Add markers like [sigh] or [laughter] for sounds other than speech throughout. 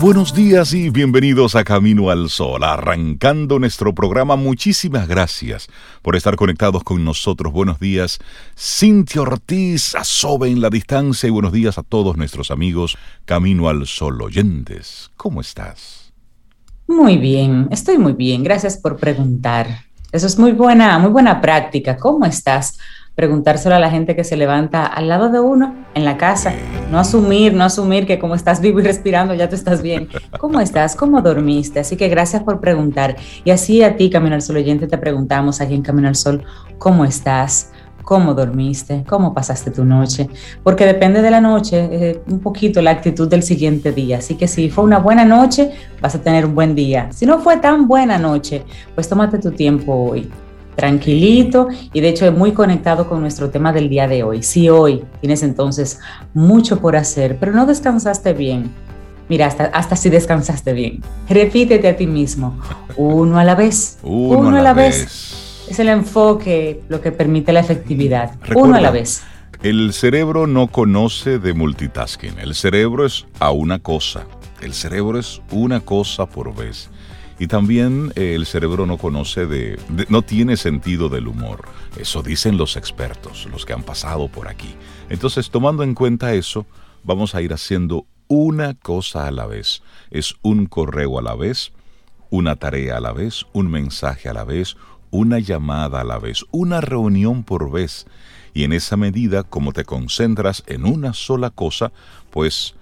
buenos días y bienvenidos a Camino al Sol, arrancando nuestro programa. Muchísimas gracias por estar conectados con nosotros. Buenos días, Cintia Ortiz, Asobe en la distancia y buenos días a todos nuestros amigos Camino al Sol oyentes. ¿Cómo estás? Muy bien, estoy muy bien. Gracias por preguntar. Eso es muy buena, muy buena práctica. ¿Cómo estás? Preguntárselo a la gente que se levanta al lado de uno en la casa. No asumir, no asumir que como estás vivo y respirando ya tú estás bien. ¿Cómo estás? ¿Cómo dormiste? Así que gracias por preguntar. Y así a ti, Camino al Sol oyente, te preguntamos aquí en Camino al Sol, ¿cómo estás? cómo dormiste, cómo pasaste tu noche, porque depende de la noche eh, un poquito la actitud del siguiente día. Así que si fue una buena noche, vas a tener un buen día. Si no fue tan buena noche, pues tómate tu tiempo hoy tranquilito y de hecho es muy conectado con nuestro tema del día de hoy. Si hoy tienes entonces mucho por hacer, pero no descansaste bien, mira, hasta, hasta si descansaste bien, repítete a ti mismo, uno a la vez, uno, a la vez. Es el enfoque lo que permite la efectividad, uno a la vez. El cerebro no conoce de multitasking, el cerebro es a una cosa, el cerebro es una cosa por vez. Y también eh, el cerebro no conoce de, no tiene sentido del humor. Eso dicen los expertos, los que han pasado por aquí. Entonces, tomando en cuenta eso, vamos a ir haciendo una cosa a la vez. Es un correo a la vez, una tarea a la vez, un mensaje a la vez, una llamada a la vez, una reunión por vez. Y en esa medida, como te concentras en una sola cosa, pues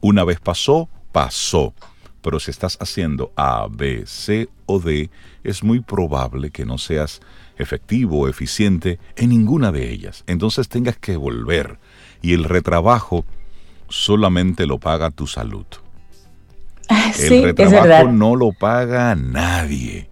una vez pasó, pasó pero si estás haciendo A, B, C o D, es muy probable que no seas efectivo o eficiente en ninguna de ellas. Entonces tengas que volver y el retrabajo solamente lo paga tu salud. el retrabajo no lo paga nadie.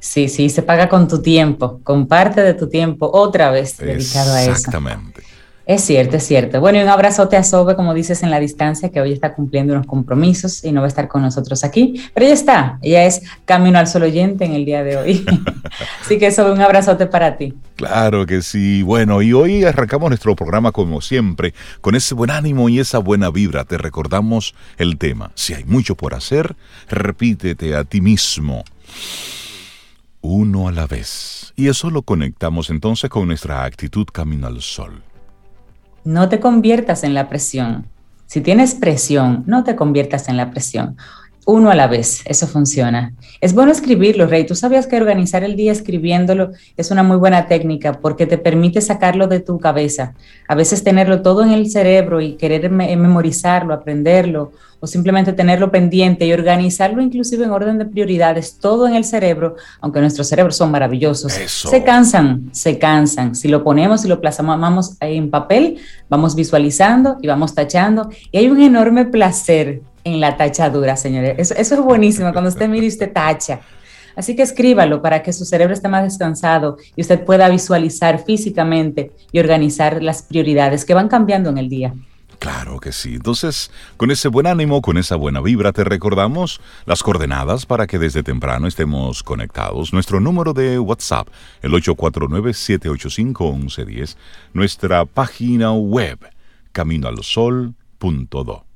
Sí, sí, se paga con tu tiempo, con parte de tu tiempo otra vez dedicado a eso. Exactamente. Es cierto, es cierto. Bueno, y un abrazote a Sobe, como dices, en la distancia, que hoy está cumpliendo unos compromisos y no va a estar con nosotros aquí. Pero ella está, ella es Camino al Sol oyente en el día de hoy. [laughs] Así que Sobe, un abrazote para ti. Claro que sí. Bueno, y hoy arrancamos nuestro programa como siempre, con ese buen ánimo y esa buena vibra. Te recordamos el tema. Si hay mucho por hacer, repítete a ti mismo. Uno a la vez. Y eso lo conectamos entonces con nuestra actitud Camino al Sol. No te conviertas en la presión. Si tienes presión, no te conviertas en la presión. Uno a la vez, eso funciona. Es bueno escribirlo, Rey. Tú sabías que organizar el día escribiéndolo es una muy buena técnica porque te permite sacarlo de tu cabeza. A veces tenerlo todo en el cerebro y querer memorizarlo, aprenderlo o simplemente tenerlo pendiente y organizarlo inclusive en orden de prioridades, todo en el cerebro, aunque nuestros cerebros son maravillosos, se cansan, se cansan. Si lo ponemos y lo plasmamos en papel, vamos visualizando y vamos tachando y hay un enorme placer en la tachadura, señores. Eso, eso es buenísimo, cuando usted mire usted tacha. Así que escríbalo para que su cerebro esté más descansado y usted pueda visualizar físicamente y organizar las prioridades que van cambiando en el día. Claro que sí. Entonces, con ese buen ánimo, con esa buena vibra, te recordamos las coordenadas para que desde temprano estemos conectados. Nuestro número de WhatsApp, el 849-785-1110. Nuestra página web, caminoalsol.do.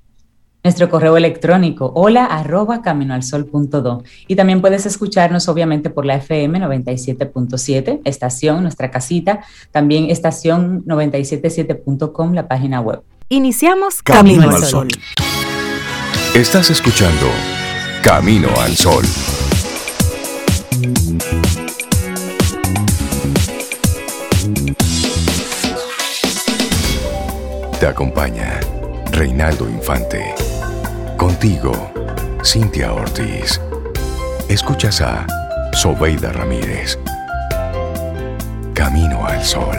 Nuestro correo electrónico, hola arroba caminoalsol.do. Y también puedes escucharnos obviamente por la FM 97.7, estación, nuestra casita, también estación 977.com, la página web. Iniciamos Camino, al Sol. Estás escuchando Camino al Sol. Te acompaña Reinaldo Infante. Contigo, Cintia Ortiz. Escuchas a Sobeida Ramírez. Camino al Sol.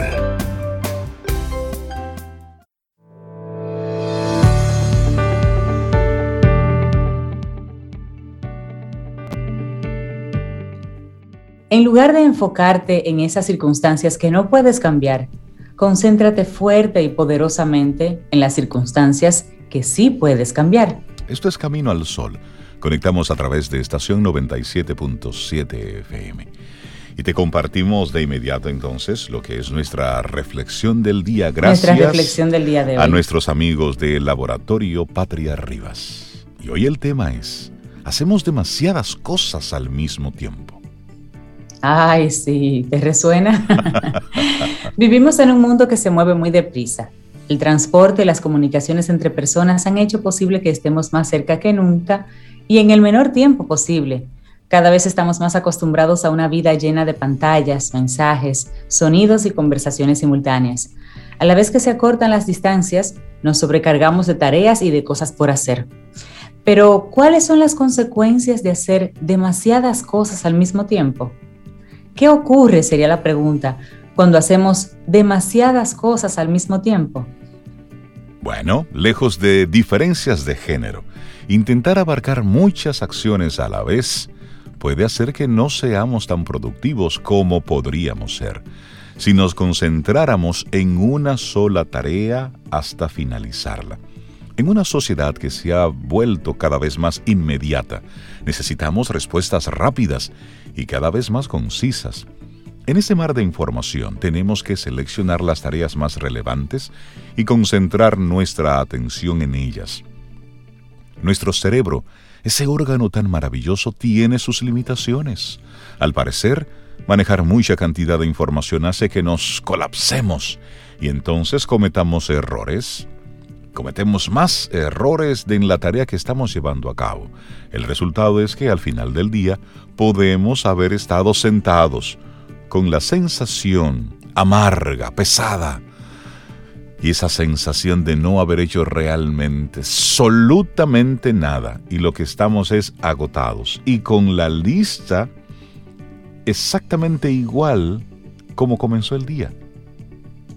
En lugar de enfocarte en esas circunstancias que no puedes cambiar, concéntrate fuerte y poderosamente en las circunstancias que sí puedes cambiar. Esto es Camino al Sol. Conectamos a través de estación 97.7 FM. Y te compartimos de inmediato entonces lo que es nuestra reflexión del día. Gracias nuestra reflexión del día de hoy. a nuestros amigos del laboratorio Patria Rivas. Y hoy el tema es, hacemos demasiadas cosas al mismo tiempo. Ay, sí, ¿te resuena? [laughs] [laughs] Vivimos en un mundo que se mueve muy deprisa. El transporte y las comunicaciones entre personas han hecho posible que estemos más cerca que nunca y en el menor tiempo posible. Cada vez estamos más acostumbrados a una vida llena de pantallas, mensajes, sonidos y conversaciones simultáneas. A la vez que se acortan las distancias, nos sobrecargamos de tareas y de cosas por hacer. Pero, ¿cuáles son las consecuencias de hacer demasiadas cosas al mismo tiempo? ¿Qué ocurre, sería la pregunta, cuando hacemos demasiadas cosas al mismo tiempo? Bueno, lejos de diferencias de género, intentar abarcar muchas acciones a la vez puede hacer que no seamos tan productivos como podríamos ser si nos concentráramos en una sola tarea hasta finalizarla. En una sociedad que se ha vuelto cada vez más inmediata, necesitamos respuestas rápidas y cada vez más concisas. En ese mar de información tenemos que seleccionar las tareas más relevantes y concentrar nuestra atención en ellas. Nuestro cerebro, ese órgano tan maravilloso, tiene sus limitaciones. Al parecer, manejar mucha cantidad de información hace que nos colapsemos y entonces cometamos errores cometemos más errores en la tarea que estamos llevando a cabo. El resultado es que al final del día podemos haber estado sentados con la sensación amarga, pesada, y esa sensación de no haber hecho realmente, absolutamente nada, y lo que estamos es agotados, y con la lista exactamente igual como comenzó el día.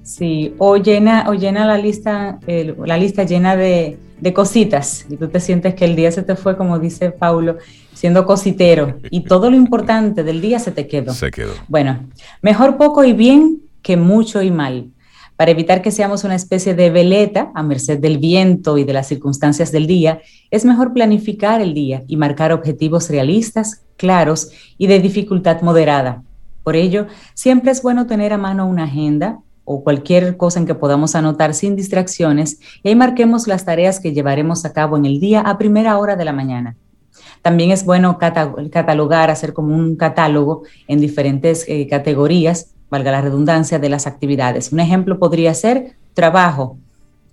Sí, o llena, o llena la lista, la lista llena de, de, cositas y tú te sientes que el día se te fue, como dice Paulo, siendo cositero y todo lo importante del día se te quedó. Se quedó. Bueno, mejor poco y bien que mucho y mal. Para evitar que seamos una especie de veleta a merced del viento y de las circunstancias del día, es mejor planificar el día y marcar objetivos realistas, claros y de dificultad moderada. Por ello, siempre es bueno tener a mano una agenda, o cualquier cosa en que podamos anotar sin distracciones y ahí marquemos las tareas que llevaremos a cabo en el día a primera hora de la mañana. También es bueno catalogar, hacer como un catálogo en diferentes eh, categorías, valga la redundancia, de las actividades. Un ejemplo podría ser trabajo,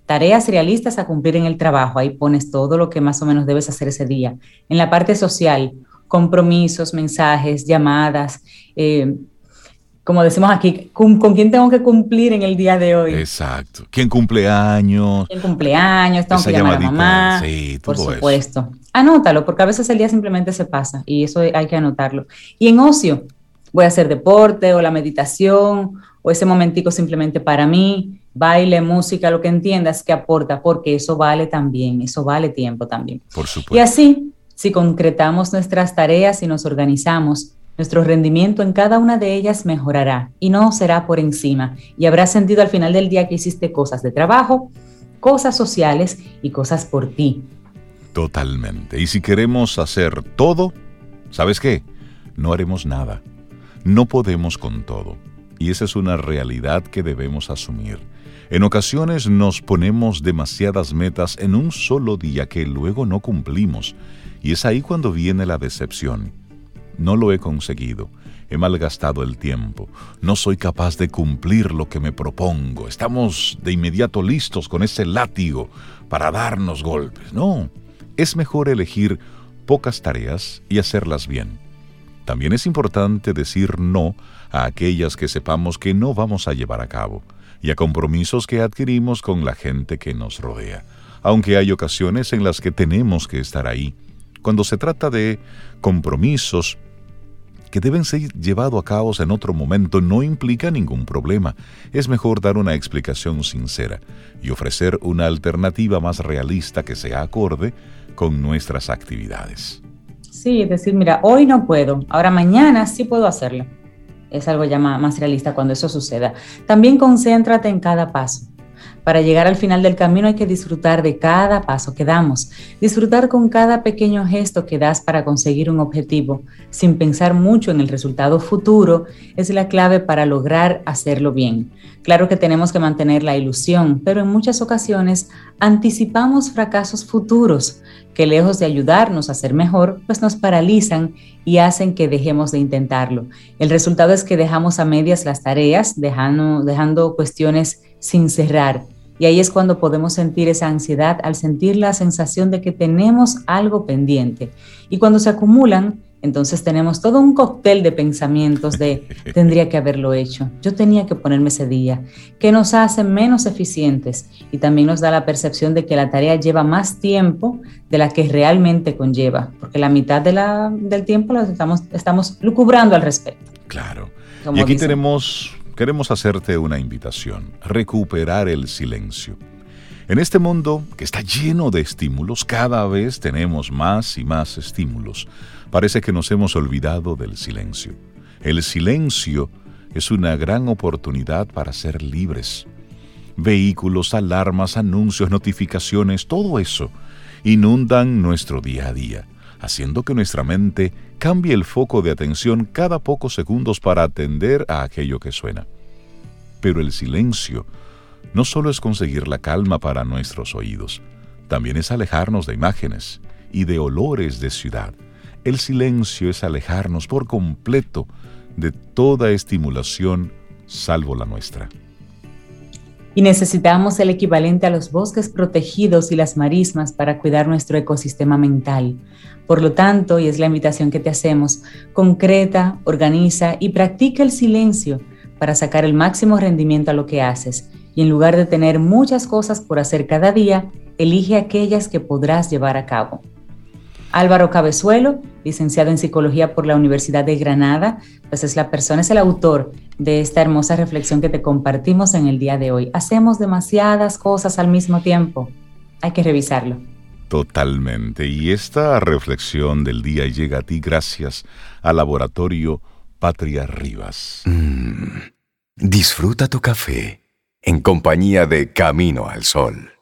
tareas realistas a cumplir en el trabajo. Ahí pones todo lo que más o menos debes hacer ese día. En la parte social, compromisos, mensajes, llamadas, eh, como decimos aquí, ¿con, quién tengo que cumplir en el día de hoy? Exacto. ¿Quién cumple años? ¿Quién cumple años? Tengo que llamar a mamá. Sí, Por supuesto. Anótalo, porque a veces el día simplemente se pasa y eso hay que anotarlo. Y en ocio, voy a hacer deporte o la meditación o ese momentico simplemente para mí, baile, música, lo que entiendas que aporta, porque eso vale también, eso vale tiempo también. Por supuesto. Y así, si concretamos nuestras tareas y nos organizamos, nuestro rendimiento en cada una de ellas mejorará y no será por encima y habrás sentido al final del día que hiciste cosas de trabajo, cosas sociales y cosas por ti. Totalmente. Y si queremos hacer todo, ¿sabes qué? No haremos nada. No podemos con todo. Y esa es una realidad que debemos asumir. En ocasiones nos ponemos demasiadas metas en un solo día que luego no cumplimos. Y es ahí cuando viene la decepción no lo he conseguido. He malgastado el tiempo. No soy capaz de cumplir lo que me propongo. Estamos de inmediato listos con ese látigo para darnos golpes. No, es mejor elegir pocas tareas y hacerlas bien. También es importante decir no a aquellas que sepamos que no vamos a llevar a cabo y a compromisos que adquirimos con la gente que nos rodea, aunque hay ocasiones en las que tenemos que estar ahí. Cuando se trata de compromisos que deben ser llevados a cabo en otro momento no implica ningún problema. Es mejor dar una explicación sincera y ofrecer una alternativa más realista que sea acorde con nuestras actividades. Sí, decir, mira, hoy no puedo, ahora mañana sí puedo hacerlo. Es algo ya más realista cuando eso suceda. También concéntrate en cada paso. Para llegar al final del camino hay que disfrutar de cada paso que damos, disfrutar con cada pequeño gesto que das para conseguir un objetivo, sin pensar mucho en el resultado futuro, es la clave para lograr hacerlo bien. Claro que tenemos que mantener la ilusión, pero en muchas ocasiones anticipamos fracasos futuros que lejos de ayudarnos a ser mejor, pues nos paralizan y hacen que dejemos de intentarlo. El resultado es que dejamos a medias las tareas, dejando, dejando cuestiones sin cerrar. Y ahí es cuando podemos sentir esa ansiedad al sentir la sensación de que tenemos algo pendiente. Y cuando se acumulan, entonces tenemos todo un cóctel de pensamientos de [laughs] tendría que haberlo hecho, yo tenía que ponerme ese día, que nos hace menos eficientes y también nos da la percepción de que la tarea lleva más tiempo de la que realmente conlleva, porque la mitad de la, del tiempo la estamos, estamos lucubrando al respecto. Claro. y aquí tenemos, queremos hacerte una invitación, recuperar el silencio. En este mundo que está lleno de estímulos, cada vez tenemos más y más estímulos parece que nos hemos olvidado del silencio. El silencio es una gran oportunidad para ser libres. Vehículos, alarmas, anuncios, notificaciones, todo eso inundan nuestro día a día, haciendo que nuestra mente cambie el foco de atención cada pocos segundos para atender a aquello que suena. Pero el silencio no solo es conseguir la calma para nuestros oídos, también es alejarnos de imágenes y de olores de ciudad el silencio es alejarnos por completo de toda estimulación salvo la nuestra. Y necesitamos el equivalente a los bosques protegidos y las marismas para cuidar nuestro ecosistema mental. Por lo tanto, y es la invitación que te hacemos, concreta, organiza y practica el silencio para sacar el máximo rendimiento a lo que haces. Y en lugar de tener muchas cosas por hacer cada día, elige aquellas que podrás llevar a cabo. Álvaro Cabezuelo, licenciado en Psicología por la Universidad de Granada, pues es la persona, es el autor de esta hermosa reflexión que te compartimos en el día de hoy. Hacemos demasiadas cosas al mismo tiempo. Hay que revisarlo. Totalmente. Y esta reflexión del día llega a ti gracias al laboratorio Patria Rivas. Mm. disfruta tu café en compañía de Camino al Sol.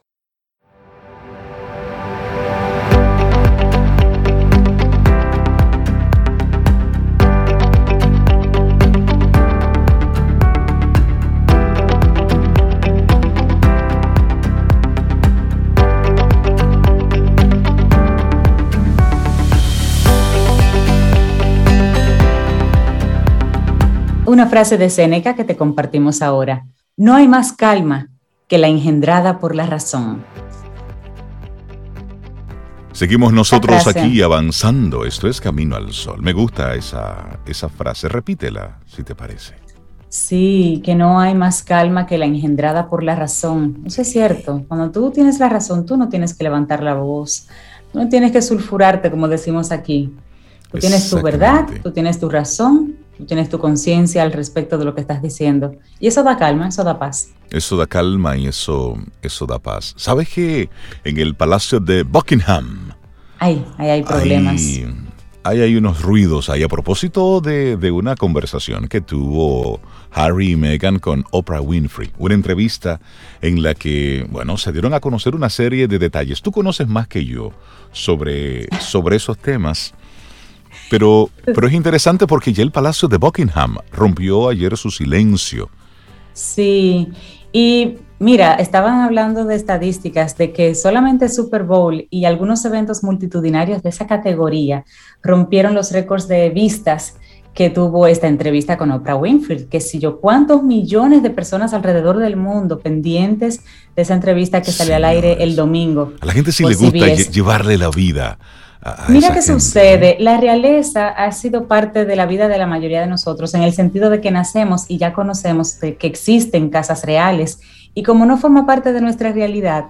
Una frase de Séneca que te compartimos ahora. No hay más calma que la engendrada por la razón. Seguimos nosotros aquí avanzando. Esto es Camino al Sol. Me gusta esa, esa frase. Repítela, si te parece. Sí, que no hay más calma que la engendrada por la razón. Eso es cierto. Cuando tú tienes la razón, tú no tienes que levantar la voz. no tienes que sulfurarte, como decimos aquí. Tú tienes tu verdad, tú tienes tu razón tienes tu conciencia al respecto de lo que estás diciendo. Y eso da calma, eso da paz. Eso da calma y eso, eso da paz. ¿Sabes que en el Palacio de Buckingham... Ay, ahí hay problemas. Hay, hay, unos ruidos ahí a propósito de, de una conversación que tuvo Harry y Meghan con Oprah Winfrey. Una entrevista en la que, bueno, se dieron a conocer una serie de detalles. Tú conoces más que yo sobre, sobre esos temas. Pero, pero es interesante porque ya el Palacio de Buckingham rompió ayer su silencio. Sí, y mira, estaban hablando de estadísticas de que solamente Super Bowl y algunos eventos multitudinarios de esa categoría rompieron los récords de vistas que tuvo esta entrevista con Oprah Winfrey, que si yo cuántos millones de personas alrededor del mundo pendientes de esa entrevista que salió al aire el domingo. A la gente sí le gusta llevarle la vida Mira qué sucede, la realeza ha sido parte de la vida de la mayoría de nosotros en el sentido de que nacemos y ya conocemos que existen casas reales y como no forma parte de nuestra realidad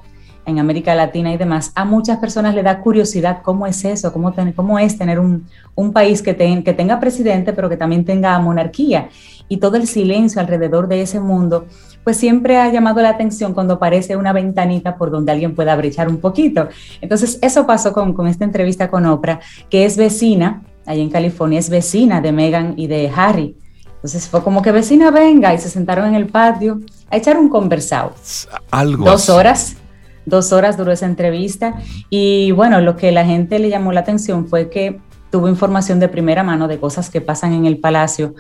en América Latina y demás, a muchas personas le da curiosidad cómo es eso, cómo, cómo es tener un, país que, que tenga presidente pero que también tenga monarquía y todo el silencio alrededor de ese mundo pues siempre ha llamado la atención cuando aparece una ventanita por donde alguien pueda brechar un poquito. Entonces, eso pasó con, con esta entrevista con Oprah, que es vecina, ahí en California, es vecina de Meghan y de Harry. Entonces fue como que vecina venga y se sentaron en el patio a echar un conversado. Algo. Dos horas, dos horas duró esa entrevista. Y bueno, lo que la gente le llamó la atención fue que tuvo información de primera mano de cosas que pasan en el palacio.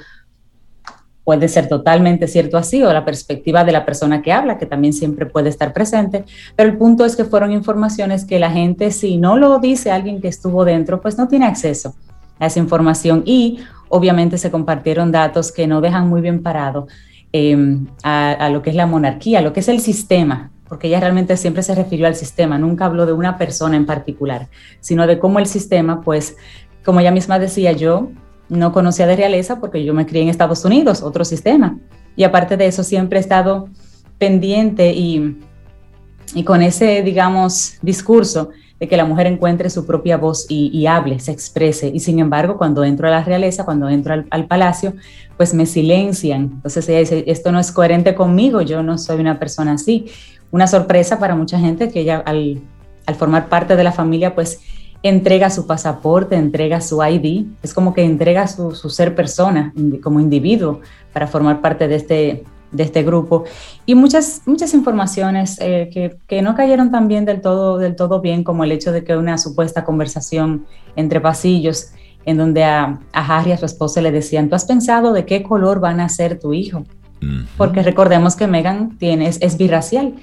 Puede ser totalmente cierto así o la perspectiva de la persona que habla, que también siempre puede estar presente, pero el punto es que fueron informaciones que la gente, si no lo dice alguien que estuvo dentro, pues no tiene acceso a esa información. Y obviamente se compartieron datos que no dejan muy bien parado em, a, lo que es la monarquía, lo que es el sistema, porque ella realmente siempre se refirió al sistema, nunca habló de una persona en particular, sino de cómo el sistema, pues, como ella misma decía, yo no conocía de realeza porque yo me crié en Estados Unidos, otro sistema, y aparte de eso siempre he estado pendiente y, y con ese, digamos, discurso de que la mujer encuentre su propia voz y, hable, se exprese. Y sin embargo, cuando entro a la realeza, cuando entro al, palacio, pues me silencian. Entonces ella dice, esto no es coherente conmigo, yo no soy una persona así. Una sorpresa para mucha gente que ella al, formar parte de la familia, pues entrega su pasaporte, entrega su ID, es como que entrega su, su ser persona como individuo para formar parte de este, de este grupo y muchas, muchas informaciones eh, que, que, no cayeron también del todo, del todo bien, como el hecho de que una supuesta conversación entre pasillos en donde a, a Harry, a su esposa, le decían, ¿tú has pensado de qué color van a ser tu hijo? Porque recordemos que Megan tiene, es, es birracial.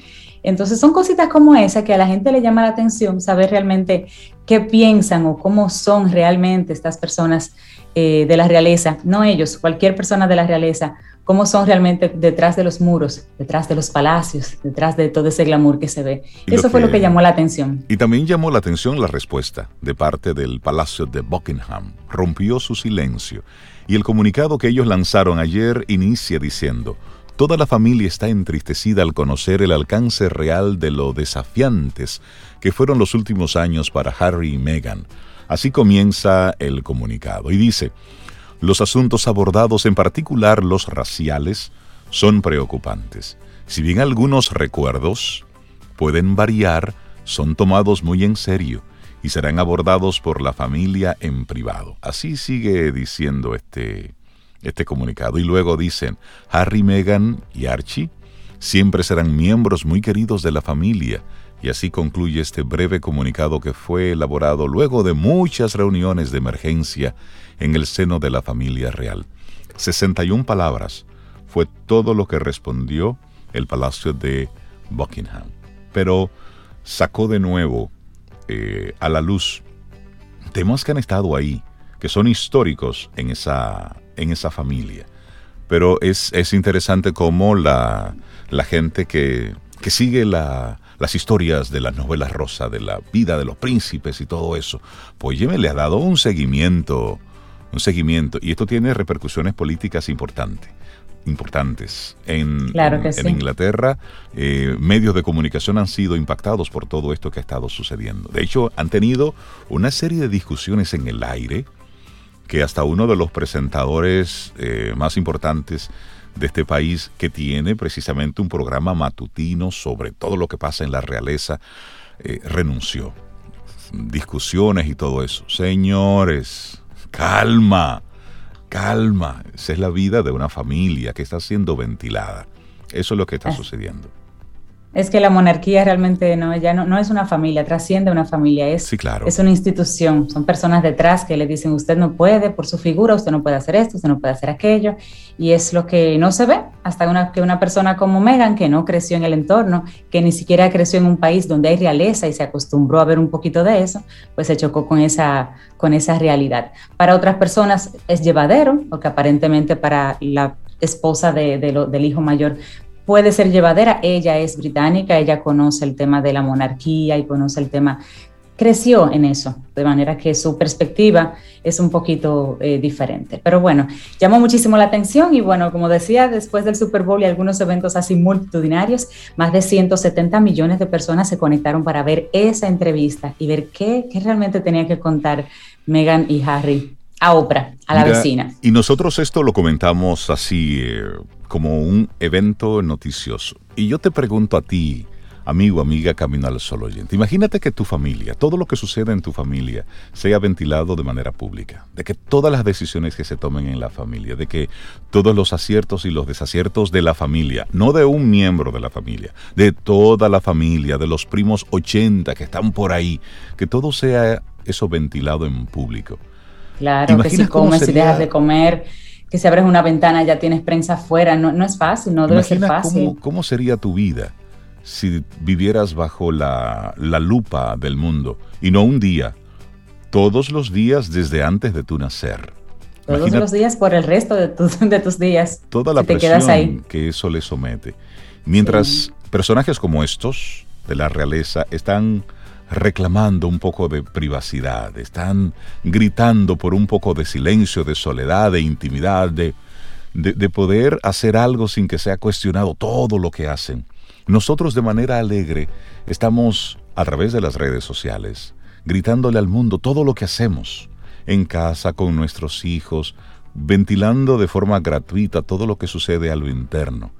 Entonces son cositas como esa que a la gente le llama la atención saber realmente qué piensan o cómo son realmente estas personas eh, de la realeza, no ellos, cualquier persona de la realeza, cómo son realmente detrás de los muros, detrás de los palacios, detrás de todo ese glamour que se ve. Eso fue lo que llamó la atención. Y también llamó la atención la respuesta de parte del Palacio de Buckingham. Rompió su silencio. Y el comunicado que ellos lanzaron ayer inicia diciendo, Toda la familia está entristecida al conocer el alcance real de lo desafiantes que fueron los últimos años para Harry y Meghan. Así comienza el comunicado y dice, los asuntos abordados, en particular los raciales, son preocupantes. Si bien algunos recuerdos pueden variar, son tomados muy en serio y serán abordados por la familia en privado. Así sigue diciendo este, este comunicado. Y luego dicen, Harry, Meghan y Archie siempre serán miembros muy queridos de la familia. Y así concluye este breve comunicado que fue elaborado luego de muchas reuniones de emergencia en el seno de la familia real. 61 palabras fue todo lo que respondió el Palacio de Buckingham. Pero sacó de nuevo eh, a la luz temas que han estado ahí, que son históricos en esa, en esa familia. Pero es, interesante cómo la, la gente que, que sigue la, las historias de las novelas rosas, de la vida de los príncipes y todo eso, pues me le ha dado un seguimiento un seguimiento. Y esto tiene repercusiones políticas importantes importantes. En, en, Inglaterra, eh, medios de comunicación han sido impactados por todo esto que ha estado sucediendo. De hecho, han tenido una serie de discusiones en el aire que hasta uno de los presentadores eh, más importantes de este país, que tiene precisamente un programa matutino sobre todo lo que pasa en la realeza, eh, renunció. Discusiones y todo eso. Señores, Calma, calma. Esa es la vida de una familia que está siendo ventilada. Eso es lo que está sucediendo. Es que la monarquía realmente no, ya no, no es una familia, trasciende una familia, es, sí, claro. es una institución, son personas detrás que le dicen usted no puede por su figura, usted no puede hacer esto, usted no puede hacer aquello, y es lo que no se ve hasta una, que una persona como Megan, que no creció en el entorno, que ni siquiera creció en un país donde hay realeza y se acostumbró a ver un poquito de eso, pues se chocó con esa, con esa realidad. Para otras personas es llevadero, porque aparentemente para la esposa de, del hijo mayor puede ser llevadera. Ella es británica, ella conoce el tema de la monarquía y conoce el tema, creció en eso, de manera que su perspectiva es un poquito eh, diferente. Pero bueno, llamó muchísimo la atención y bueno, como decía, después del Super Bowl y algunos eventos así multitudinarios, más de 170 millones de personas se conectaron para ver esa entrevista y ver qué, qué realmente tenía que contar Meghan y Harry a Oprah, a la vecina. Y nosotros esto lo comentamos así eh, como un evento noticioso. Y yo te pregunto a ti, amigo, amiga, camino al sol oyente. Imagínate que tu familia, todo lo que sucede en tu familia, sea ventilado de manera pública, de que todas las decisiones que se tomen en la familia, de que todos los aciertos y los desaciertos de la familia, no de un miembro de la familia, de toda la familia, de los primos 80 que están por ahí, que todo sea eso ventilado en público. Claro, que si comes, y dejas de comer, que si abres una ventana ya tienes prensa afuera, no, no es fácil, no debe ser fácil. Cómo, cómo sería tu vida? si vivieras bajo la, lupa del mundo y no un día, todos los días desde antes de tu nacer. Todos los días por el resto de, de tus días. Toda la presión que eso le somete. Mientras personajes como estos de la realeza están reclamando un poco de privacidad, están gritando por un poco de silencio, de soledad, de intimidad, de, de poder hacer algo sin que sea cuestionado todo lo que hacen. Nosotros de manera alegre estamos a través de las redes sociales gritándole al mundo todo lo que hacemos en casa con nuestros hijos, ventilando de forma gratuita todo lo que sucede a lo interno.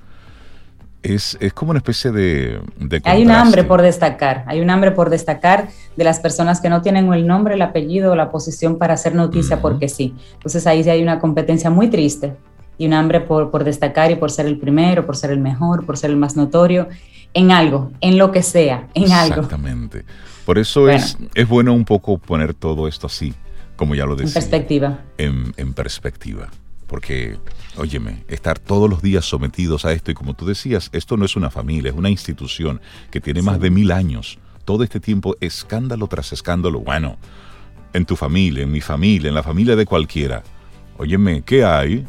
Es, como una especie de, Hay un hambre por destacar, hay un hambre por destacar de las personas que no tienen el nombre, el apellido o la posición para hacer noticia porque sí. Entonces ahí sí hay una competencia muy triste y un hambre por, por destacar y por ser el primero, por ser el mejor, por ser el más notorio en algo, en lo que sea, en algo. Exactamente. Por eso es, es bueno un poco poner todo esto así, como ya lo decía. En perspectiva. En, en perspectiva. Porque, óyeme, estar todos los días sometidos a esto, y como tú decías, esto no es una familia, es una institución que tiene más de mil años. Todo este tiempo, escándalo tras escándalo. Bueno, en tu familia, en mi familia, en la familia de cualquiera. Óyeme, ¿qué hay?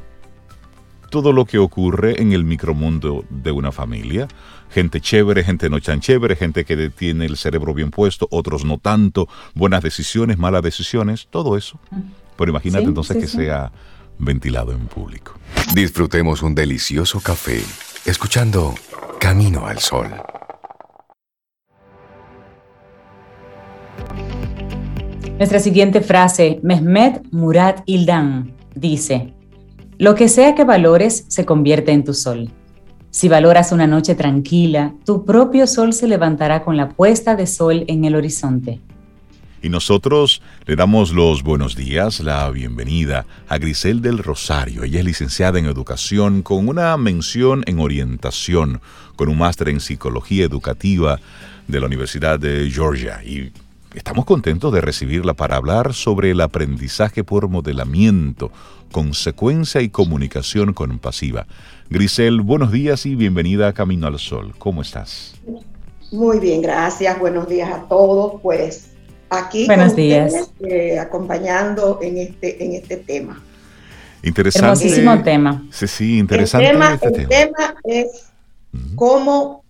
todo lo que ocurre en el micromundo de una familia. Gente chévere, gente no tan chévere, gente que tiene el cerebro bien puesto, otros no tanto, buenas decisiones, malas decisiones, todo eso. Pero imagínate entonces que sea ventilado en público. Disfrutemos un delicioso café escuchando Camino al Sol. Nuestra siguiente frase, Mehmet Murat Ildan, dice, lo que sea que valores se convierte en tu sol. Si valoras una noche tranquila, tu propio sol se levantará con la puesta de sol en el horizonte. Y nosotros le damos los buenos días, la bienvenida a Grisel del Rosario. Ella es licenciada en educación con una mención en orientación, con un máster en psicología educativa de la Universidad de Georgia. Y estamos contentos de recibirla para hablar sobre el aprendizaje por modelamiento, consecuencia y comunicación compasiva. Grisel, buenos días y bienvenida a Camino al Sol. ¿Cómo estás? Muy bien, gracias. Buenos días a todos. Pues aquí buenos días. Eh, acompañando en este, en este tema. Interesante. Hermosísimo tema. Sí, sí, interesante. El tema, este tema. es cómo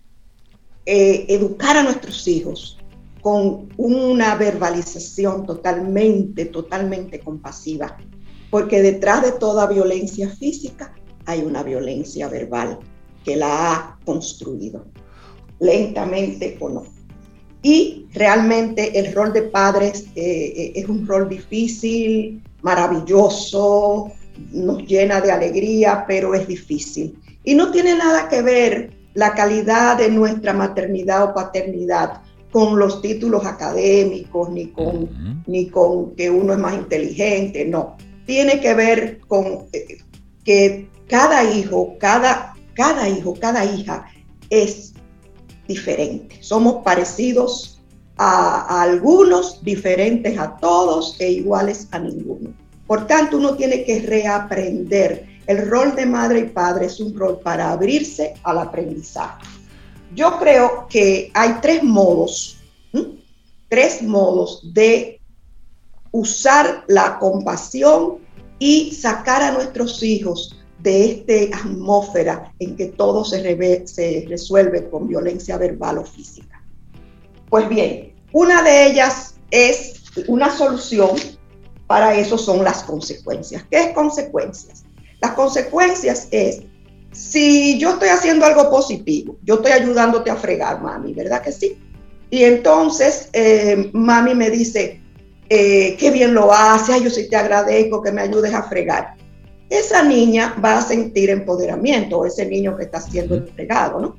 eh, educar a nuestros hijos con una verbalización totalmente, totalmente compasiva porque detrás de toda violencia física hay una violencia verbal que la ha construido, lentamente o no. Y realmente el rol de padres eh, eh, es un rol difícil, maravilloso, nos llena de alegría, pero es difícil. Y no tiene nada que ver la calidad de nuestra maternidad o paternidad con los títulos académicos, ni con, ni con que uno es más inteligente, no tiene que ver con eh, que cada hijo, cada, cada hijo, cada hija es Somos parecidos a, algunos, diferentes a todos e iguales a ninguno. Por tanto, uno tiene que reaprender. El rol de madre y padre es un rol para abrirse al aprendizaje. Yo creo que hay tres modos, tres modos de usar la compasión y sacar a nuestros hijos de esta atmósfera en que todo se, resuelve con violencia verbal o física. Pues bien, una de ellas es una solución para eso son las consecuencias. ¿Qué es consecuencias? Las consecuencias es, si yo estoy haciendo algo positivo, yo estoy ayudándote a fregar, mami, ¿verdad que sí? Y entonces eh, mami me dice, eh, qué bien lo hace, yo sí te agradezco que me ayudes a fregar. Esa niña va a sentir empoderamiento, ese niño que está siendo entregado, ¿no?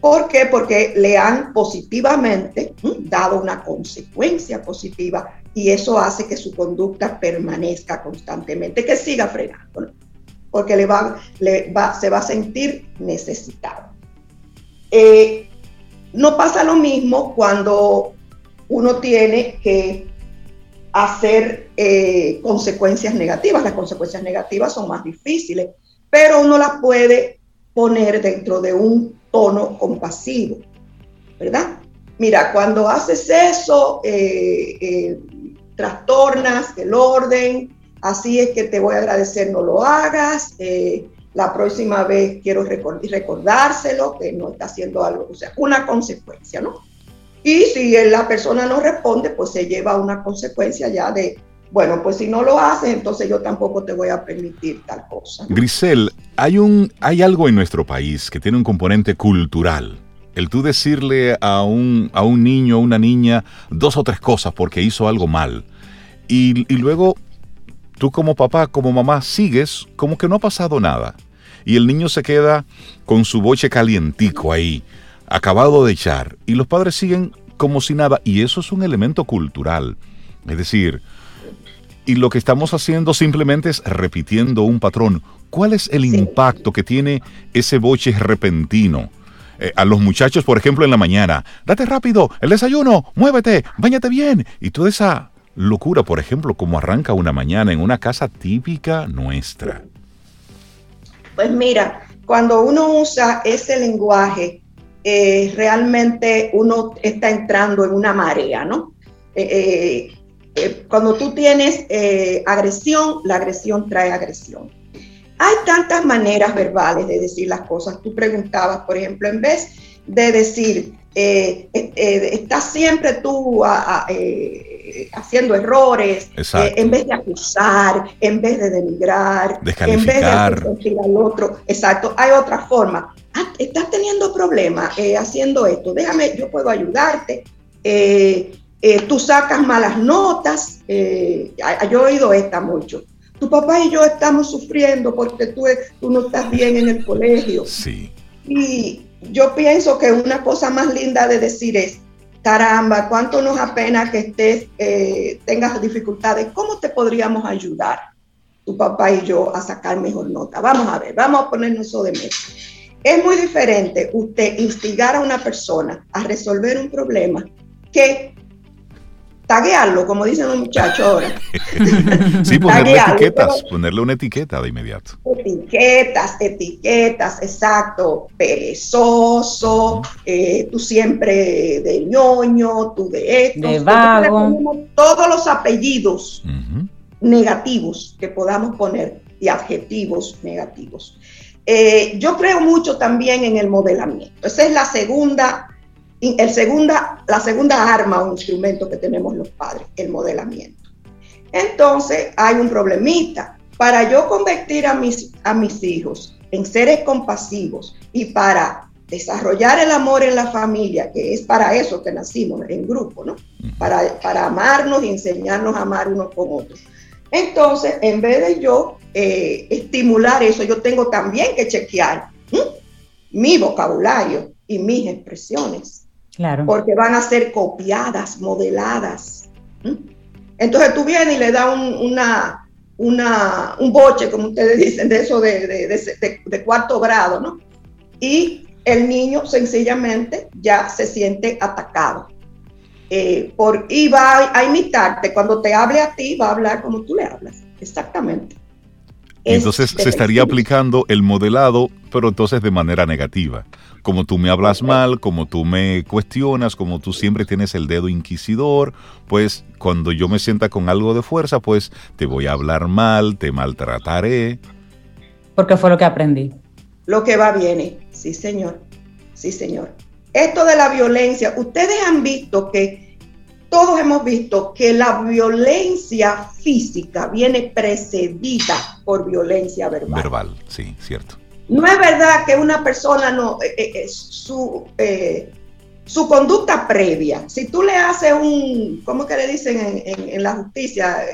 ¿Por qué? Porque le han positivamente dado una consecuencia positiva y eso hace que su conducta permanezca constantemente, que siga frenando, porque le va, le va, se va a sentir necesitado. Eh, no pasa lo mismo cuando uno tiene que hacer eh, consecuencias negativas. Las consecuencias negativas son más difíciles, pero uno las puede poner dentro de un tono compasivo, ¿verdad? Mira, cuando haces eso, eh, eh, trastornas el orden, así es que te voy a agradecer, no lo hagas, la próxima vez quiero recordárselo, que no está haciendo algo, o sea, una consecuencia, ¿no? Y si la persona no responde, pues se lleva una consecuencia ya de, bueno, pues si no lo haces, entonces yo tampoco te voy a permitir tal cosa. Grisel, hay, un, hay algo en nuestro país que tiene un componente cultural. El tú decirle a un, a un niño o una niña dos o tres cosas porque hizo algo mal. Y, y luego tú como papá, como mamá, sigues como que no ha pasado nada. Y el niño se queda con su boche calientico ahí acabado de echar, y los padres siguen como si nada, y eso es un elemento cultural. Es decir, y lo que estamos haciendo simplemente es repitiendo un patrón. ¿Cuál es el impacto que tiene ese boche repentino? Eh, a los muchachos, por ejemplo, en la mañana, date rápido, el desayuno, muévete, bañate bien. Y toda esa locura, por ejemplo, como arranca una mañana en una casa típica nuestra. Pues mira, cuando uno usa ese lenguaje eh, realmente uno está entrando en una marea, ¿no? Eh, eh, cuando tú tienes agresión, la agresión trae agresión. Hay tantas maneras verbales de decir las cosas. Tú preguntabas, por ejemplo, en vez de decir, estás siempre tú haciendo errores, en vez de acusar, en vez de denigrar, en vez de decir al otro. Exacto, hay otra forma. Ah, estás teniendo problemas eh, haciendo esto, déjame, yo puedo ayudarte. Eh, eh, tú sacas malas notas. yo he oído esta mucho. Tu papá y yo estamos sufriendo porque tú, tú no estás bien en el colegio. Sí. Y yo pienso que una cosa más linda de decir es, caramba, cuánto nos apena que estés, tengas dificultades, ¿cómo te podríamos ayudar, tu papá y yo, a sacar mejor nota? Vamos a ver, vamos a ponernos eso de mesa. Es muy diferente usted instigar a una persona a resolver un problema que taguearlo, como dicen los muchachos ahora. [laughs] sí, ponerle etiquetas, ponerle una etiqueta de inmediato. Etiquetas, etiquetas, exacto. Perezoso, eh, tú siempre de ñoño, tú de esto. De vago. Todos los apellidos negativos que podamos poner y adjetivos negativos. Eh, yo creo mucho también en el modelamiento. Esa es la segunda, el segunda, la segunda arma o instrumento que tenemos los padres, el modelamiento. Entonces hay un problemita. Para yo convertir a mis, a mis hijos en seres compasivos y para desarrollar el amor en la familia, que es para eso que nacimos en grupo, ¿no? Para, para amarnos y enseñarnos a amar unos con otros. Entonces, en vez de yo eh, estimular eso, yo tengo también que chequear mi vocabulario y mis expresiones. Claro. Porque van a ser copiadas, modeladas. Entonces tú vienes y le das un, una, una, un boche, como ustedes dicen, de eso de, de, cuarto grado, ¿no? Y el niño sencillamente ya se siente atacado. Eh, por, y va a imitarte. Cuando te hable a ti, va a hablar como tú le hablas. Exactamente. Entonces se estaría aplicando el modelado, pero entonces de manera negativa. Como tú me hablas mal, como tú me cuestionas, como tú siempre tienes el dedo inquisidor, pues cuando yo me sienta con algo de fuerza, pues te voy a hablar mal, te maltrataré. Porque fue lo que aprendí. Lo que va viene, sí señor, sí señor. Esto de la violencia, ustedes han visto que todos hemos visto que la violencia física viene precedida por violencia verbal. Verbal, sí, cierto. No es verdad que una persona no, eh, eh, eh, su, su conducta previa, si tú le haces un, ¿cómo que le dicen en, la justicia?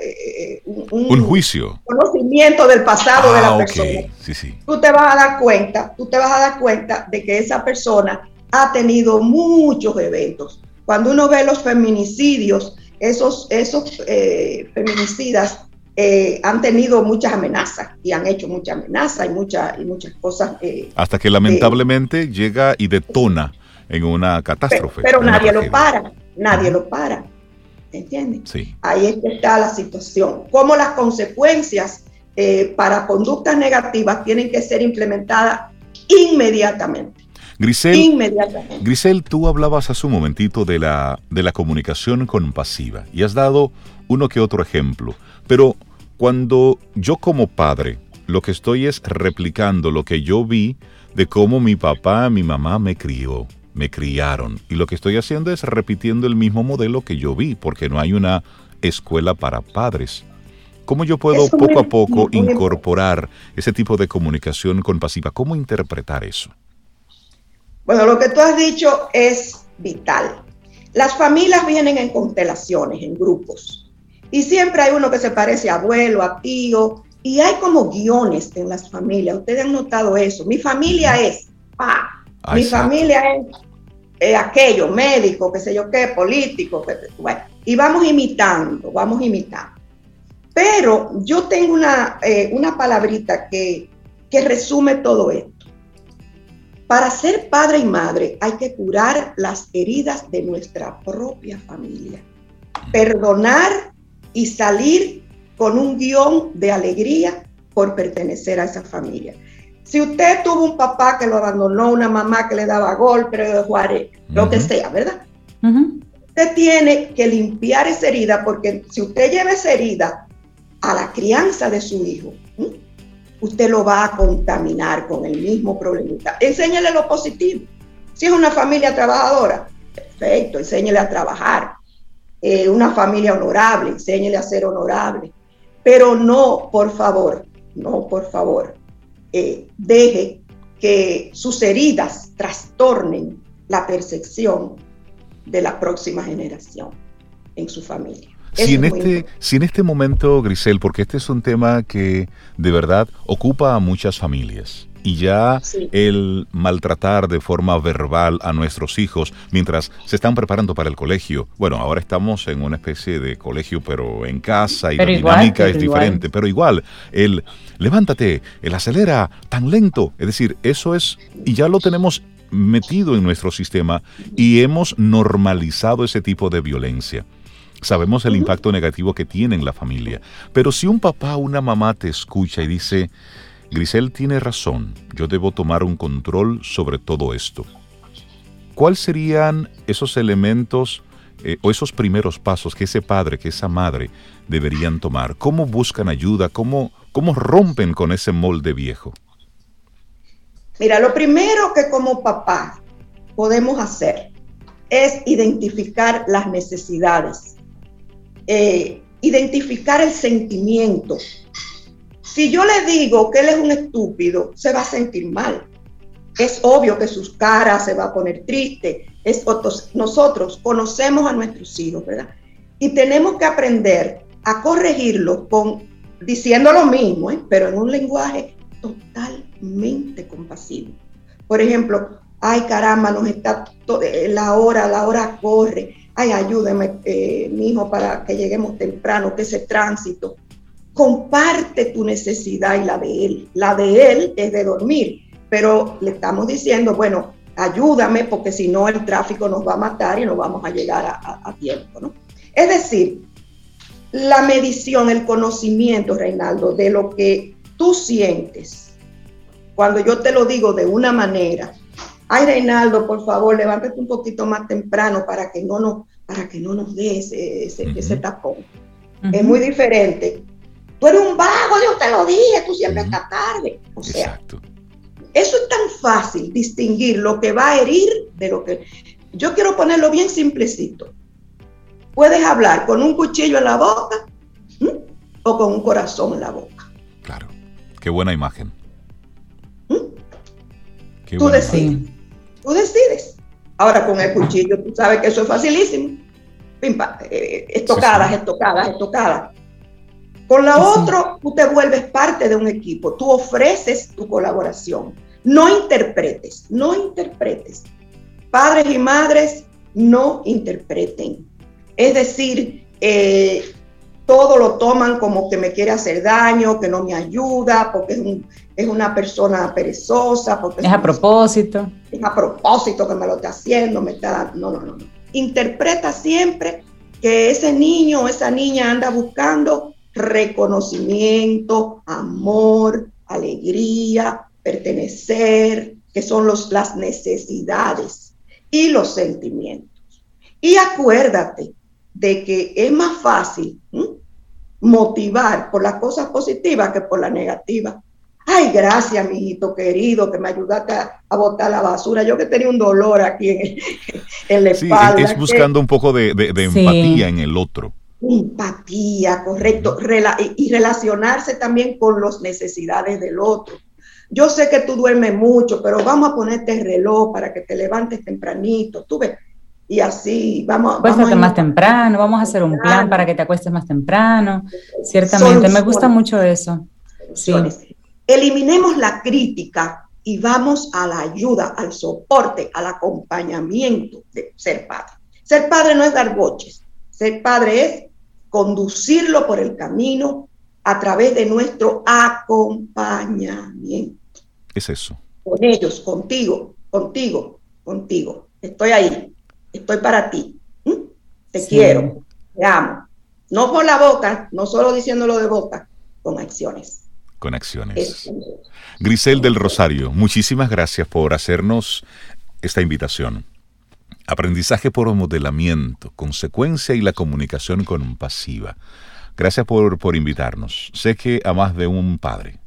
Un, juicio. Conocimiento del pasado de la ah, persona. Sí, sí. Tú te vas a dar cuenta, tú te vas a dar cuenta de que esa persona ha tenido muchos eventos. Cuando uno ve los feminicidios, esos, esos eh, feminicidas eh, han tenido muchas amenazas y han hecho muchas amenazas y, muchas y muchas cosas. Eh, Hasta que lamentablemente llega y detona en una catástrofe. Pero, nadie lo para, nadie lo para. ¿Entiendes? Sí. Ahí está la situación. Cómo las consecuencias para conductas negativas tienen que ser implementadas inmediatamente. Grisel, Grisel, tú hablabas hace un momentito de la, de la comunicación compasiva y has dado uno que otro ejemplo, pero cuando yo como padre lo que estoy es replicando lo que yo vi de cómo mi papá, mi mamá me crió, me criaron, y lo que estoy haciendo es repitiendo el mismo modelo que yo vi, porque no hay una escuela para padres. ¿Cómo yo puedo poco a poco incorporar ese tipo de comunicación compasiva? ¿Cómo interpretar eso? Bueno, lo que tú has dicho es vital. Las familias vienen en constelaciones, en grupos. Y siempre hay uno que se parece a abuelo, a tío. Y hay como guiones en las familias. Ustedes han notado eso. Mi familia es, ah, mi familia es eh, aquello, médico, qué sé yo qué, político. Bueno, y vamos imitando, vamos imitando. Pero yo tengo una, eh, una palabrita que, que resume todo esto. Para ser padre y madre hay que curar las heridas de nuestra propia familia, perdonar y salir con un guion de alegría por pertenecer a esa familia. Si usted tuvo un papá que lo abandonó, una mamá que le daba golpe, Juárez, lo que sea, ¿verdad? Usted tiene que limpiar esa herida porque si usted lleva esa herida a la crianza de su hijo, usted lo va a contaminar con el mismo problemita. Enséñele lo positivo. Si es una familia trabajadora, perfecto, enséñele a trabajar. Eh, una familia honorable, enséñele a ser honorable. Pero no, por favor, no, por favor, eh, deje que sus heridas trastornen la percepción de la próxima generación en su familia. Si en, este, si en este momento, Grisel, porque este es un tema que de verdad ocupa a muchas familias, y ya el maltratar de forma verbal a nuestros hijos mientras se están preparando para el colegio. Bueno, ahora estamos en una especie de colegio, pero en casa y la dinámica es diferente, pero igual, el levántate, el acelera tan lento, es decir, eso es, y ya lo tenemos metido en nuestro sistema y hemos normalizado ese tipo de violencia. Sabemos el impacto negativo que tiene en la familia. Pero si un papá o una mamá te escucha y dice, Grisel tiene razón, yo debo tomar un control sobre todo esto. ¿Cuáles serían esos elementos eh, o esos primeros pasos que ese padre, que esa madre deberían tomar? ¿Cómo buscan ayuda? ¿Cómo, cómo rompen con ese molde viejo? Mira, lo primero que como papá podemos hacer es identificar las necesidades eh, identificar el sentimiento. Si yo le digo que él es un estúpido, se va a sentir mal. Es obvio que sus caras se va a poner triste. Nosotros conocemos a nuestros hijos, ¿verdad? Y tenemos que aprender a corregirlo con diciendo lo mismo, ¿eh? pero en un lenguaje totalmente compasivo. Por ejemplo, ay caramba, nos está la hora, la hora corre ay, ayúdeme, eh, mi hijo, para que lleguemos temprano, que ese tránsito. Comparte tu necesidad y la de él. La de él es de dormir, pero le estamos diciendo, bueno, ayúdame porque si no el tráfico nos va a matar y no vamos a llegar a, tiempo, ¿no? Es decir, la medición, el conocimiento, Reinaldo, de lo que tú sientes, cuando yo te lo digo de una manera, ay Reinaldo, por favor, levántate un poquito más temprano para que no nos, para que no nos dé ese, tapón. Es muy diferente. Tú eres un vago, yo te lo dije, tú siempre estás tarde. O sea, eso es tan fácil, distinguir lo que va a herir de lo que... Yo quiero ponerlo bien simplecito. Puedes hablar con un cuchillo en la boca o con un corazón en la boca. Claro, qué buena imagen. tú decides. Tú decides. Ahora con el cuchillo, tú sabes que eso es facilísimo. Eh, estocadas, estocadas, estocadas. Con la otra, tú te vuelves parte de un equipo, tú ofreces tu colaboración. No interpretes, no interpretes. padres y madres no interpreten. Es decir, eh, todo lo toman como que me quiere hacer daño, que no me ayuda, porque es, es una persona perezosa. Porque es, a propósito. Es a propósito que me lo está haciendo, me está No, no, no, no. Interpreta siempre que ese niño o esa niña anda buscando reconocimiento, amor, alegría, pertenecer, que son los, las necesidades y los sentimientos. Y acuérdate de que es más fácil motivar por las cosas positivas que por las negativas. Ay, gracias, mi hijito querido, que me ayudaste a, botar la basura. Yo que tenía un dolor aquí en, [laughs] la espalda. es buscando un poco de, empatía en el otro. Empatía, correcto. y relacionarse también con las necesidades del otro. Yo sé que tú duermes mucho, pero vamos a ponerte el reloj para que te levantes tempranito. Tú ves, y así vamos. Acuéstate más temprano, vamos a hacer un plan para que te acuestes más temprano. Ciertamente, me gusta mucho eso. Sí. Eliminemos la crítica y vamos a la ayuda, al soporte, al acompañamiento de ser padre. Ser padre no es dar boches, ser padre es conducirlo por el camino a través de nuestro acompañamiento. Es eso. Con ellos, contigo, contigo, contigo. Estoy ahí estoy para ti, te quiero, te amo. No por la boca, no solo diciéndolo de boca, con acciones. Con acciones. Grisel del Rosario, muchísimas gracias por hacernos esta invitación. Aprendizaje por modelamiento, consecuencia y la comunicación compasiva. Gracias por, por invitarnos. Sé que a más de un padre,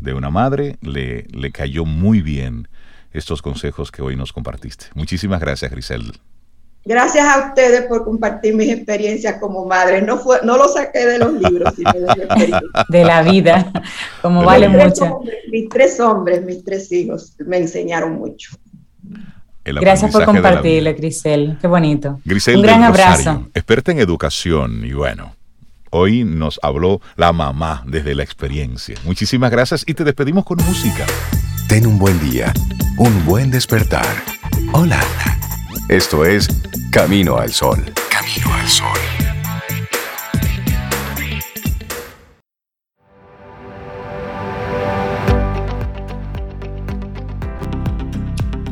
de una madre, le, le cayó muy bien estos consejos que hoy nos compartiste. Muchísimas gracias, Grisel. Gracias a ustedes por compartir mis experiencias como madre. No, fue, no lo saqué de los libros, sino de, [laughs] de la vida, como vale mucho. mis tres hombres, mis tres hijos, me enseñaron mucho. Gracias por compartirle, Grisel. Qué bonito. Grisel Un gran abrazo. experta en educación y bueno, hoy nos habló la mamá desde la experiencia. Muchísimas gracias y te despedimos con música. Ten un buen día, un buen despertar. Hola. Esto es Camino al Sol. Camino al Sol.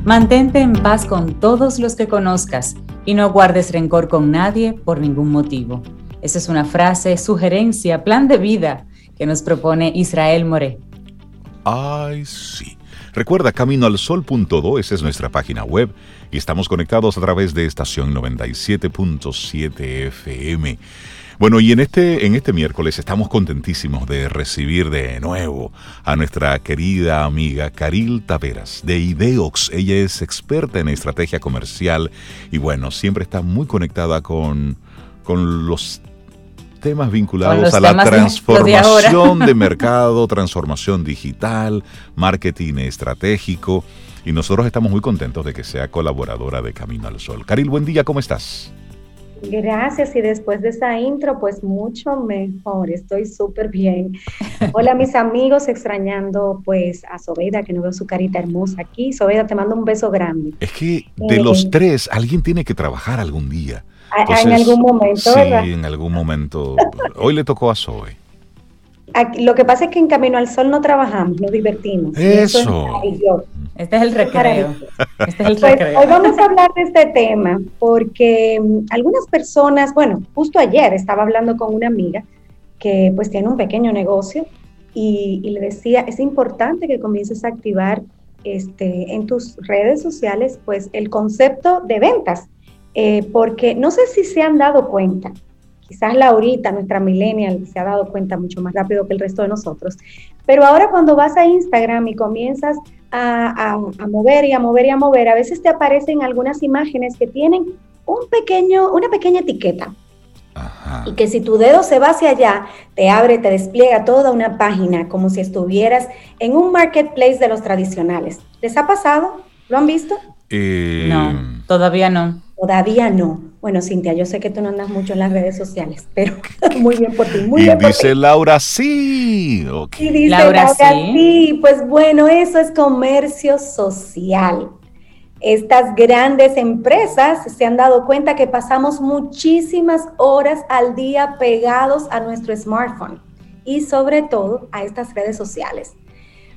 Mantente en paz con todos los que conozcas y no guardes rencor con nadie por ningún motivo. Esa es una frase, sugerencia, plan de vida que nos propone Israel More. Ay, sí. Recuerda caminoalsol.do, esa es nuestra página web y estamos conectados a través de estación 97.7 FM. Bueno, y en este, en este miércoles estamos contentísimos de recibir de nuevo a nuestra querida amiga Caril Taveras de Ideox. Ella es experta en estrategia comercial y bueno, siempre está muy conectada con, con los temas vinculados a la transformación de, mercado, [laughs] transformación digital, marketing estratégico. Y nosotros estamos muy contentos de que sea colaboradora de Camino al Sol. Caril, buen día, ¿cómo estás? Gracias y después de esa intro, pues mucho mejor, estoy súper bien. Hola mis [laughs] amigos, extrañando pues a Sobeida, que no veo su carita hermosa aquí. Sobeida, te mando un beso grande. Es que de los eh, tres, alguien tiene que trabajar algún día en algún momento, sí, en algún momento. Hoy le tocó a Zoe. lo que pasa es que en Camino al Sol no trabajamos, nos divertimos. Eso. este es el recreo. Este es el pues, recreo. hoy vamos a hablar de este tema porque mm, algunas personas, bueno, justo ayer estaba hablando con una amiga que pues tiene un pequeño negocio y, y le decía, es importante que comiences a activar este, en tus redes sociales pues el concepto de ventas eh, porque no sé si se han dado cuenta, quizás Laurita, nuestra millennial, se ha dado cuenta mucho más rápido que el resto de nosotros, pero ahora cuando vas a Instagram y comienzas a, mover y a mover y a mover, a veces te aparecen algunas imágenes que tienen un pequeño, una pequeña etiqueta. Y que si tu dedo se va hacia allá, te abre, te despliega toda una página como si estuvieras en un marketplace de los tradicionales. ¿Les ha pasado? ¿Lo han visto? Eh, no, todavía no. Todavía no. Bueno, Cintia, yo sé que tú no andas mucho en las redes sociales, [laughs] pero [laughs] muy bien por ti. Muy y bien dice Laura sí. Y dice Laura, sí. sí. Pues bueno, eso es comercio social. Estas grandes empresas se han dado cuenta que pasamos muchísimas horas al día pegados a nuestro smartphone y sobre todo a estas redes sociales.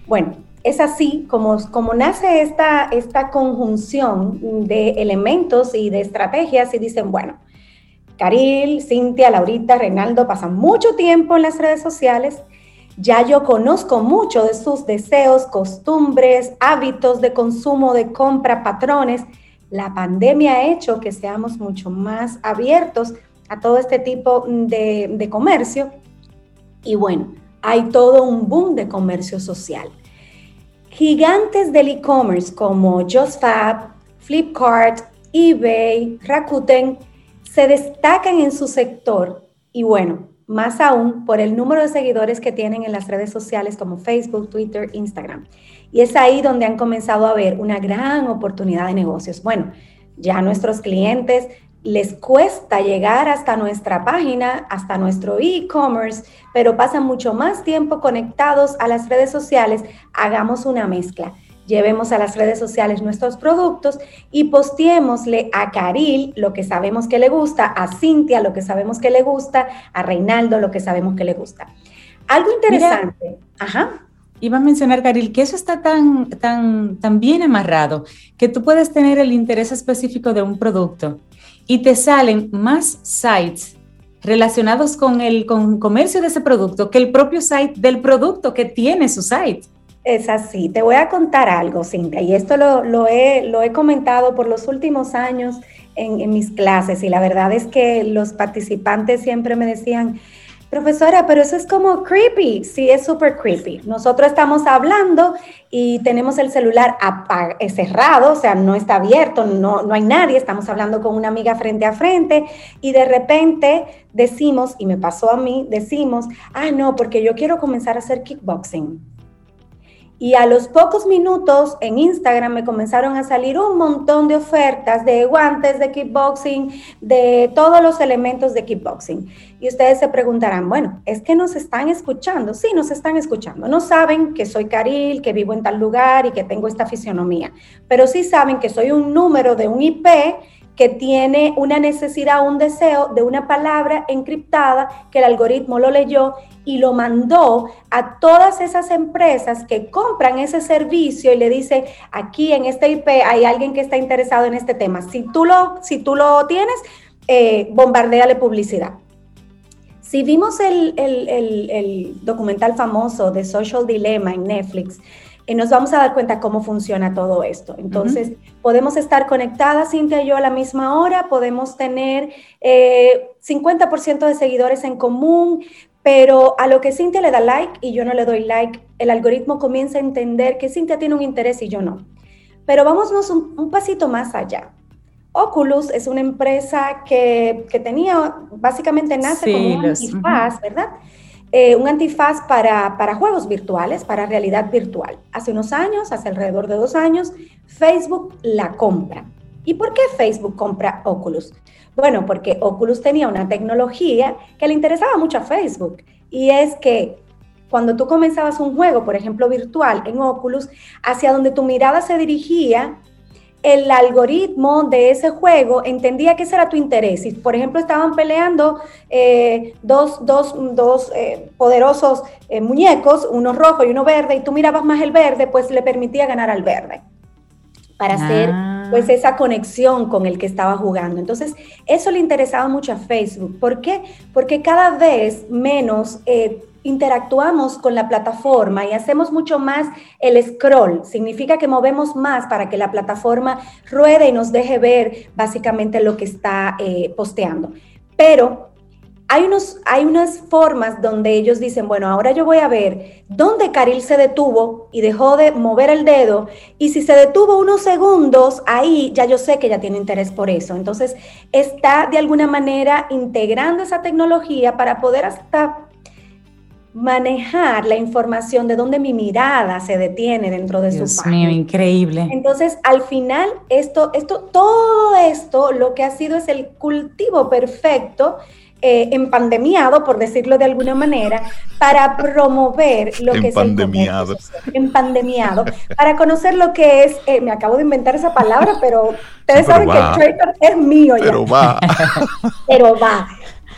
Bueno, es así como, nace esta, conjunción de elementos y de estrategias y dicen, bueno, Caril, Cintia, Laurita, Reinaldo pasan mucho tiempo en las redes sociales. Ya yo conozco mucho de sus deseos, costumbres, hábitos de consumo, de compra, patrones. La pandemia ha hecho que seamos mucho más abiertos a todo este tipo de comercio. Y bueno, hay todo un boom de comercio social. Gigantes del e-commerce como JustFab, Flipkart, eBay, Rakuten se destacan en su sector y bueno, más aún por el número de seguidores que tienen en las redes sociales como Facebook, Twitter, Instagram. Y es ahí donde han comenzado a ver una gran oportunidad de negocios. Bueno, ya nuestros clientes les cuesta llegar hasta nuestra página, hasta nuestro e-commerce, pero pasan mucho más tiempo conectados a las redes sociales. Hagamos una mezcla. Llevemos a las redes sociales nuestros productos y posteémosle a Caril lo que sabemos que le gusta, a Cintia lo que sabemos que le gusta, a Reinaldo lo que sabemos que le gusta. Algo interesante. Ajá. Iba a mencionar, Caril, que eso está tan, tan, tan bien amarrado que tú puedes tener el interés específico de un producto y te salen más sites relacionados con el con comercio de ese producto que el propio site del producto que tiene su site. Es así. Te voy a contar algo, Cintia, y esto lo, he, lo he, comentado por los últimos años en mis clases y la verdad es que los participantes siempre me decían, Profesora, pero eso es como creepy. Sí, es súper creepy. Nosotros estamos hablando y tenemos el celular eh, cerrado, o sea, no está abierto, no, no hay nadie, estamos hablando con una amiga frente a frente y de repente decimos, y me pasó a mí, decimos, ah, no, porque yo quiero comenzar a hacer kickboxing. Y a los pocos minutos en Instagram me comenzaron a salir un montón de ofertas de guantes de kickboxing, de todos los elementos de kickboxing. Y ustedes se preguntarán, bueno, ¿es que nos están escuchando? Sí, nos están escuchando. No saben que soy Caril, que vivo en tal lugar y que tengo esta fisionomía, pero sí saben que soy un número de un IP que tiene una necesidad, un deseo de una palabra encriptada que el algoritmo lo leyó y lo mandó a todas esas empresas que compran ese servicio y le dice, aquí en este IP hay alguien que está interesado en este tema. Si tú lo, si tú lo tienes, eh, bombardeale publicidad. Si vimos el, el documental famoso de Social Dilemma en Netflix, y nos vamos a dar cuenta cómo funciona todo esto. Entonces, podemos estar conectadas, Cintia y yo, a la misma hora, podemos tener 50% eh, de seguidores en común, pero a lo que Cintia le da like y yo no le doy like, el algoritmo comienza a entender que Cintia tiene un interés y yo no. Pero vámonos un, pasito más allá. Oculus es una empresa que, tenía, básicamente nace como un antifaz, ¿verdad? Eh, un antifaz para, para, juegos virtuales, para realidad virtual. Hace unos años, hace alrededor de dos años, Facebook la compra. ¿Y por qué Facebook compra Oculus? Bueno, porque Oculus tenía una tecnología que le interesaba mucho a Facebook y es que cuando tú comenzabas un juego, por ejemplo, virtual en Oculus, hacia donde tu mirada se dirigía, el algoritmo de ese juego entendía que ese era tu interés. Si, por ejemplo, estaban peleando eh, dos, eh, poderosos eh, muñecos, uno rojo y uno verde, y tú mirabas más el verde, pues le permitía ganar al verde para hacer ah. pues esa conexión con el que estaba jugando. Entonces, eso le interesaba mucho a Facebook. ¿Por qué? Porque cada vez menos interactuamos con la plataforma y hacemos mucho más el scroll. Significa que movemos más para que la plataforma ruede y nos deje ver básicamente lo que está eh, posteando. Pero hay, unos, hay unas formas donde ellos dicen, bueno, ahora yo voy a ver dónde Caril se detuvo y dejó de mover el dedo. Y si se detuvo unos segundos, ahí ya yo sé que ya tiene interés por eso. Entonces, está de alguna manera integrando esa tecnología para poder hasta manejar la información de dónde mi mirada se detiene dentro de Dios su página. mío, increíble. Entonces, al final, esto, esto, todo esto, lo que ha sido es el cultivo perfecto eh, empandemiado, por decirlo de alguna manera, para promover lo que es el comercio Empandemiado. Para conocer lo que es, eh, me acabo de inventar esa palabra, pero ustedes saben que el trader es mío ya. Pero va. pero va.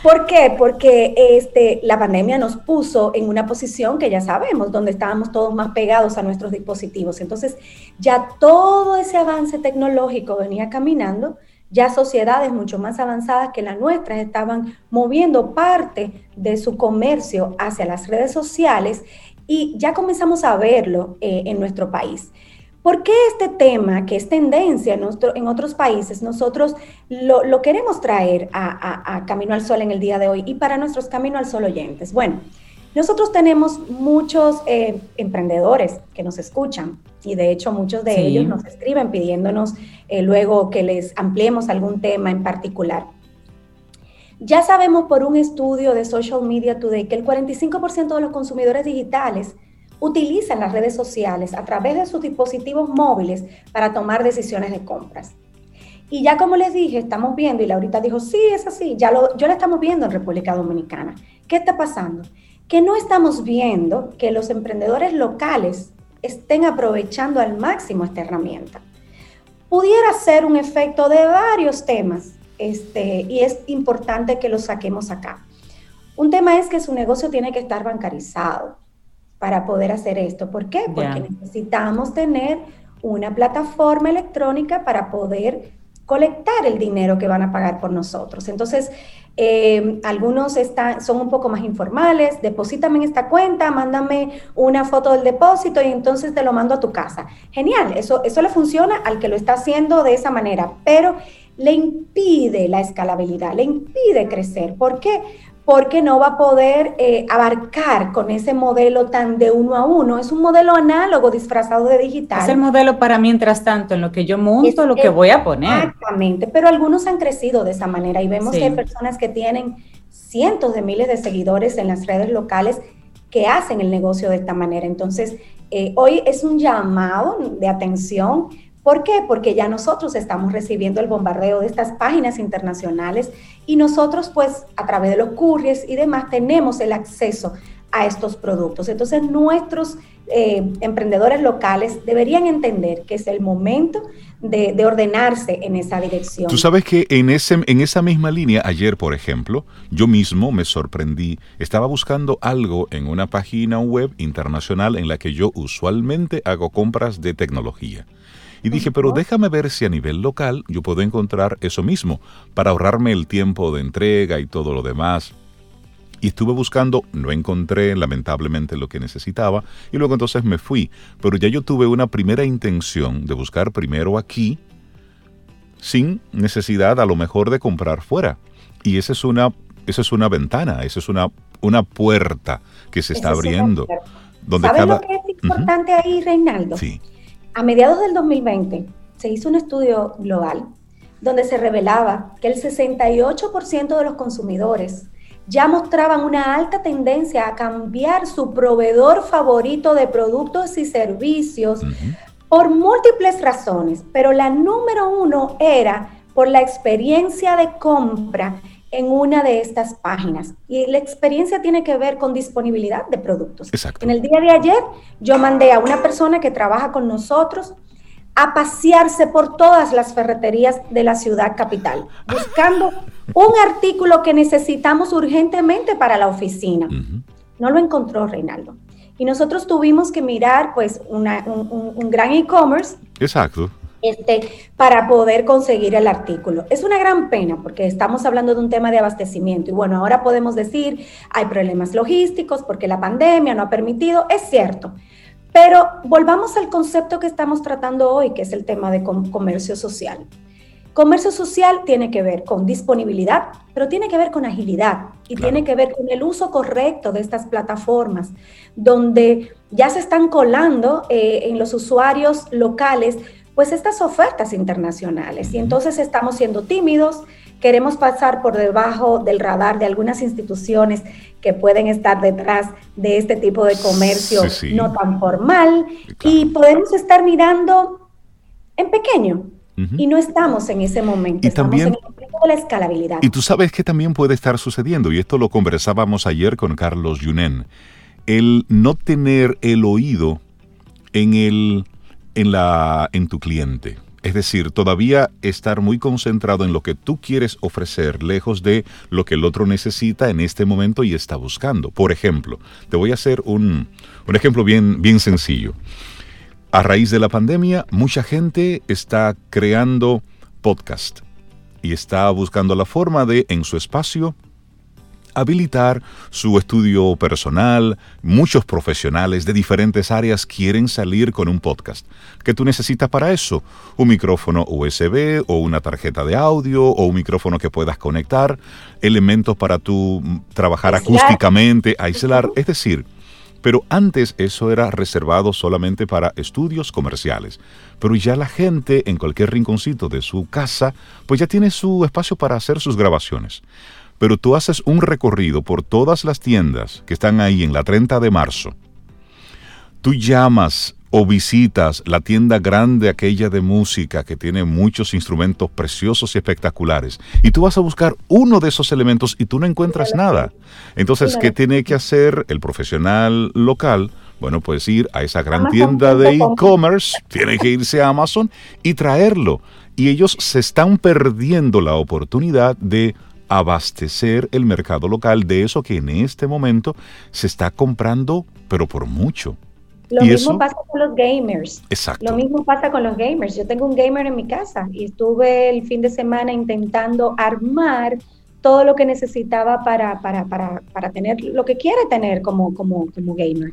¿Por qué? Porque este, la pandemia nos puso en una posición que ya sabemos, donde estábamos todos más pegados a nuestros dispositivos. Entonces, ya todo ese avance tecnológico venía caminando, ya sociedades mucho más avanzadas que las nuestras estaban moviendo parte de su comercio hacia las redes sociales y ya comenzamos a verlo eh, en nuestro país. ¿Por qué este tema, que es tendencia en, en otros países, nosotros lo, queremos traer a, Camino al Sol en el día de hoy y para nuestros Camino al Sol oyentes? Bueno, nosotros tenemos muchos eh, emprendedores que nos escuchan y de hecho muchos de ellos nos escriben pidiéndonos eh, luego que les ampliemos algún tema en particular. Ya sabemos por un estudio de Social Media Today que el 45% de los consumidores digitales utilizan las redes sociales a través de sus dispositivos móviles para tomar decisiones de compras. Y ya como les dije, estamos viendo, y Laurita dijo, sí, es así, ya lo, yo lo estamos viendo en República Dominicana. ¿Qué está pasando? Que no estamos viendo que los emprendedores locales estén aprovechando al máximo esta herramienta. Pudiera ser un efecto de varios temas, este, y es importante que lo saquemos acá. Un tema es que su negocio tiene que estar bancarizado para poder hacer esto. ¿Por qué? Porque necesitamos tener una plataforma electrónica para poder colectar el dinero que van a pagar por nosotros. Entonces, eh, algunos están, son un poco más informales, deposítame en esta cuenta, mándame una foto del depósito y entonces te lo mando a tu casa. Genial, eso, eso le funciona al que lo está haciendo de esa manera, pero le impide la escalabilidad, le impide crecer. ¿Por qué? Porque no va a poder eh, abarcar con ese modelo tan de uno a uno. Es un modelo análogo disfrazado de digital. Es el modelo para mientras tanto, en lo que yo monto, lo que voy a poner. Exactamente, pero algunos han crecido de esa manera y vemos que hay personas que tienen cientos de miles de seguidores en las redes locales que hacen el negocio de esta manera. Entonces, eh, hoy es un llamado de atención ¿Por qué? Porque ya nosotros estamos recibiendo el bombardeo de estas páginas internacionales y nosotros pues a través de los couriers y demás tenemos el acceso a estos productos. Entonces nuestros eh, emprendedores locales deberían entender que es el momento de, ordenarse en esa dirección. Tú sabes que en, ese, en esa misma línea, ayer por ejemplo, yo mismo me sorprendí, estaba buscando algo en una página web internacional en la que yo usualmente hago compras de tecnología. Y dije, pero déjame ver si a nivel local yo puedo encontrar eso mismo, para ahorrarme el tiempo de entrega y todo lo demás. Y estuve buscando, no encontré lamentablemente lo que necesitaba, y luego entonces me fui. Pero ya yo tuve una primera intención de buscar primero aquí, sin necesidad a lo mejor de comprar fuera. Y esa es una, esa es una ventana, esa es una, una puerta que se está abriendo. Donde ¿Sabes lo que es importante ahí, Reinaldo? Sí. A mediados del 2020 se hizo un estudio global donde se revelaba que el 68% de los consumidores ya mostraban una alta tendencia a cambiar su proveedor favorito de productos y servicios por múltiples razones, pero la número uno era por la experiencia de compra en una de estas páginas. Y la experiencia tiene que ver con disponibilidad de productos. Exacto. En el día de ayer yo mandé a una persona que trabaja con nosotros a pasearse por todas las ferreterías de la ciudad capital, buscando un artículo que necesitamos urgentemente para la oficina. No lo encontró Reinaldo. Y nosotros tuvimos que mirar pues un, un gran e-commerce. Exacto este, para poder conseguir el artículo. Es una gran pena porque estamos hablando de un tema de abastecimiento y bueno, ahora podemos decir hay problemas logísticos porque la pandemia no ha permitido, es cierto, pero volvamos al concepto que estamos tratando hoy, que es el tema de comercio social. Comercio social tiene que ver con disponibilidad, pero tiene que ver con agilidad y tiene que ver con el uso correcto de estas plataformas, donde ya se están colando eh, en los usuarios locales pues estas ofertas internacionales. Y entonces estamos siendo tímidos, queremos pasar por debajo del radar de algunas instituciones que pueden estar detrás de este tipo de comercio no tan formal y podemos estar mirando en pequeño. Y no estamos en ese momento. Y también, la escalabilidad. Y tú sabes que también puede estar sucediendo, y esto lo conversábamos ayer con Carlos Yunen, el no tener el oído en, el, en, la, en tu cliente. Es decir, todavía estar muy concentrado en lo que tú quieres ofrecer, lejos de lo que el otro necesita en este momento y está buscando. Por ejemplo, te voy a hacer un, un ejemplo bien, bien sencillo. A raíz de la pandemia, mucha gente está creando podcast y está buscando la forma de, en su espacio, habilitar su estudio personal. Muchos profesionales de diferentes áreas quieren salir con un podcast. ¿Qué tú necesitas para eso? Un micrófono USB o una tarjeta de audio o un micrófono que puedas conectar, elementos para tú trabajar acústicamente, aislar, es decir, pero antes eso era reservado solamente para estudios comerciales. Pero ya la gente en cualquier rinconcito de su casa, pues ya tiene su espacio para hacer sus grabaciones pero tú haces un recorrido por todas las tiendas que están ahí en la 30 de marzo. Tú llamas o visitas la tienda grande aquella de música que tiene muchos instrumentos preciosos y espectaculares y tú vas a buscar uno de esos elementos y tú no encuentras nada. Entonces, ¿qué tiene que hacer el profesional local? Bueno, pues ir a esa gran tienda de e-commerce, tiene que irse a Amazon y traerlo. Y ellos se están perdiendo la oportunidad de abastecer el mercado local de eso que en este momento se está comprando, pero por mucho. Lo mismo pasa con los gamers. Exacto. Lo mismo pasa con los gamers. Yo tengo un gamer en mi casa y estuve el fin de semana intentando armar todo lo que necesitaba para, para, para, para tener lo que quiere tener como, como, como gamer.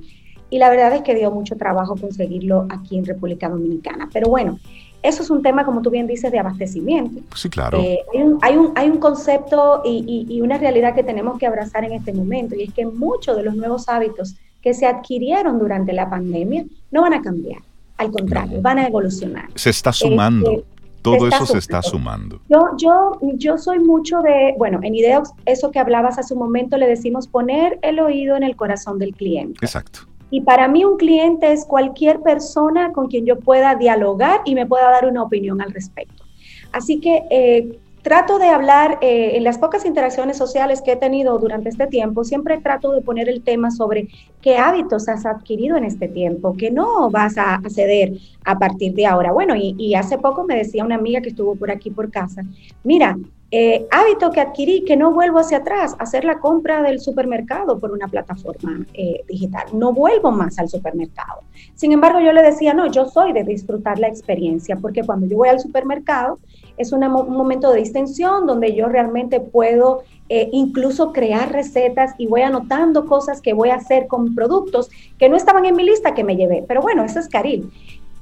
Y la verdad es que dio mucho trabajo conseguirlo aquí en República Dominicana. Pero bueno, eso es un tema, como tú bien dices, de abastecimiento. Sí, claro. Eh, hay, un, hay, un, concepto y, y, una realidad que tenemos que abrazar en este momento, y es que muchos de los nuevos hábitos que se adquirieron durante la pandemia no van a cambiar. Al contrario, van a evolucionar. Se está sumando. Este, todo eso se está sumando. Yo, yo, yo soy mucho de, bueno, en Ideox, eso que hablabas hace un momento, le decimos poner el oído en el corazón del cliente. Exacto. Y para mí un cliente es cualquier persona con quien yo pueda dialogar y me pueda dar una opinión al respecto. Así que eh, trato de hablar, eh, en las pocas interacciones sociales que he tenido durante este tiempo, siempre trato de poner el tema sobre qué hábitos has adquirido en este tiempo, que no vas a, ceder a partir de ahora. Bueno, y, hace poco me decía una amiga que estuvo por aquí por casa, mira, eh, hábito que adquirí que no vuelvo hacia atrás, hacer la compra del supermercado por una plataforma eh, digital. No vuelvo más al supermercado. Sin embargo, yo le decía, no, yo soy de disfrutar la experiencia, porque cuando yo voy al supermercado es un momento de distensión donde yo realmente puedo eh, incluso crear recetas y voy anotando cosas que voy a hacer con productos que no estaban en mi lista que me llevé. Pero bueno, eso es Caril.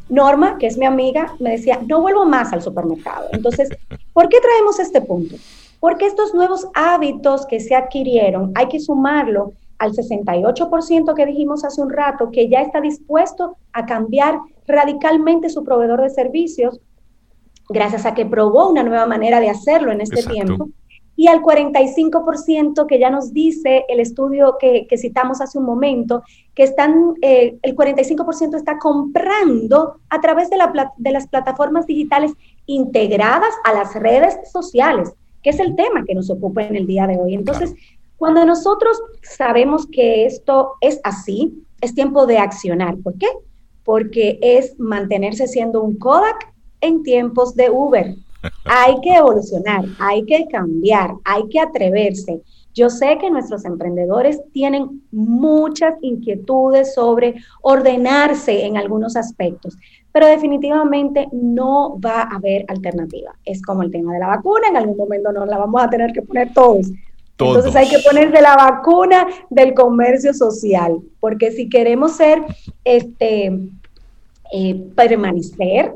Norma, que es mi amiga, me decía, no vuelvo más al supermercado. Entonces, ¿por qué traemos este punto? Porque estos nuevos hábitos que se adquirieron hay que sumarlo al 68% que dijimos hace un rato, que ya está dispuesto a cambiar radicalmente su proveedor de servicios, gracias a que probó una nueva manera de hacerlo en este tiempo y al 45% que ya nos dice el estudio que, citamos hace un momento, que están, eh, el 45% está comprando a través de, la, de las plataformas digitales integradas a las redes sociales, que es el tema que nos ocupa en el día de hoy. Entonces, cuando nosotros sabemos que esto es así, es tiempo de accionar. ¿Por qué? Porque es mantenerse siendo un Kodak en tiempos de Uber hay que evolucionar, hay que cambiar, hay que atreverse. Yo sé que nuestros emprendedores tienen muchas inquietudes sobre ordenarse en algunos aspectos, pero definitivamente no va a haber alternativa. Es como el tema de la vacuna, en algún momento no la vamos a tener que poner todos. Entonces hay que ponerse la vacuna del comercio social, porque si queremos ser, este, eh, permanecer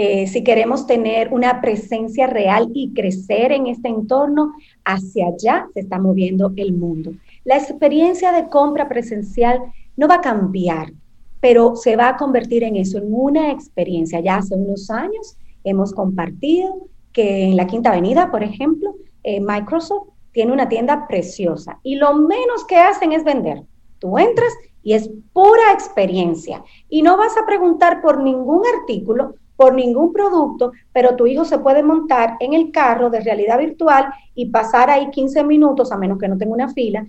eh, si queremos tener una presencia real y crecer en este entorno, hacia allá se está moviendo el mundo. La experiencia de compra presencial no va a cambiar, pero se va a convertir en eso, en una experiencia. Ya hace unos años hemos compartido que en la Quinta Avenida, por ejemplo, eh, Microsoft tiene una tienda preciosa y lo menos que hacen es vender. Tú entras y es pura experiencia y no vas a preguntar por ningún artículo por ningún producto, pero tu hijo se puede montar en el carro de realidad virtual y pasar ahí 15 minutos, a menos que no tenga una fila,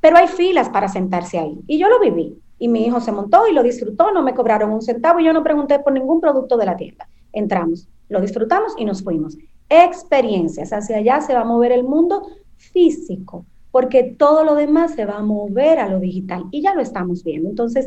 pero hay filas para sentarse ahí. Y yo lo viví. Y mi hijo se montó y lo disfrutó, no me cobraron un centavo y yo no pregunté por ningún producto de la tienda. Entramos, lo disfrutamos y nos fuimos. Experiencias, hacia allá se va a mover el mundo físico, porque todo lo demás se va a mover a lo digital y ya lo estamos viendo. Entonces,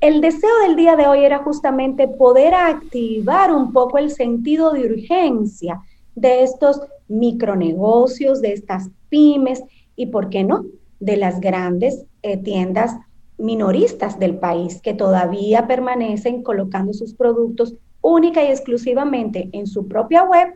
el deseo del día de hoy era justamente poder activar un poco el sentido de urgencia de estos micronegocios, de estas pymes y, ¿por qué no?, de las grandes eh, tiendas minoristas del país que todavía permanecen colocando sus productos única y exclusivamente en su propia web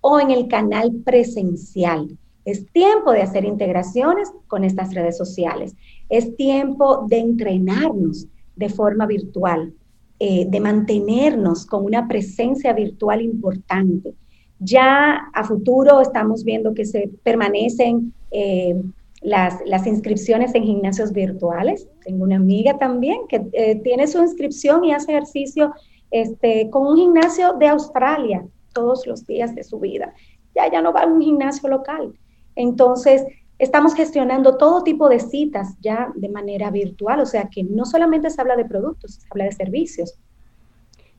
o en el canal presencial. Es tiempo de hacer integraciones con estas redes sociales. Es tiempo de entrenarnos de forma virtual, eh, de mantenernos con una presencia virtual importante. Ya a futuro estamos viendo que se permanecen eh, las, las, inscripciones en gimnasios virtuales. Tengo una amiga también que eh, tiene su inscripción y hace ejercicio este, con un gimnasio de Australia todos los días de su vida. Ya, ya no va a un gimnasio local. Entonces, Estamos gestionando todo tipo de citas ya de manera virtual, o sea que no solamente se habla de productos, se habla de servicios.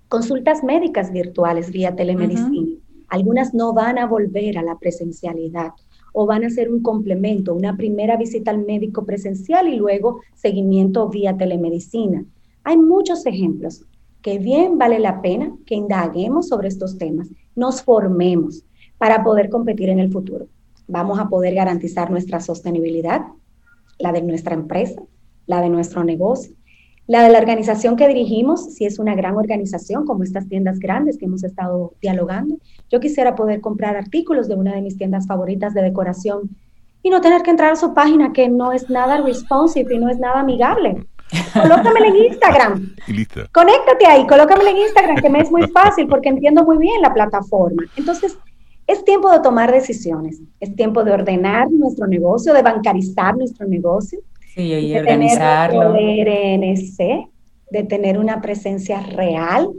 Consultas médicas virtuales vía telemedicina. Algunas no van a volver a la presencialidad o van a ser un complemento, una primera visita al médico presencial y luego seguimiento vía telemedicina. Hay muchos ejemplos que bien vale la pena que indaguemos sobre estos temas, nos formemos para poder competir en el futuro vamos a poder garantizar nuestra sostenibilidad, la de nuestra empresa, la de nuestro negocio, la de la organización que dirigimos, si es una gran organización como estas tiendas grandes que hemos estado dialogando. Yo quisiera poder comprar artículos de una de mis tiendas favoritas de decoración y no tener que entrar a su página que no es nada responsive y no es nada amigable. Colócamela en Instagram. Y Conéctate ahí, colócamela en Instagram, que me es muy fácil porque entiendo muy bien la plataforma. Entonces, es tiempo de tomar decisiones, es tiempo de ordenar nuestro negocio, de bancarizar nuestro negocio, sí, y de organizarlo. tener NC, de tener una presencia real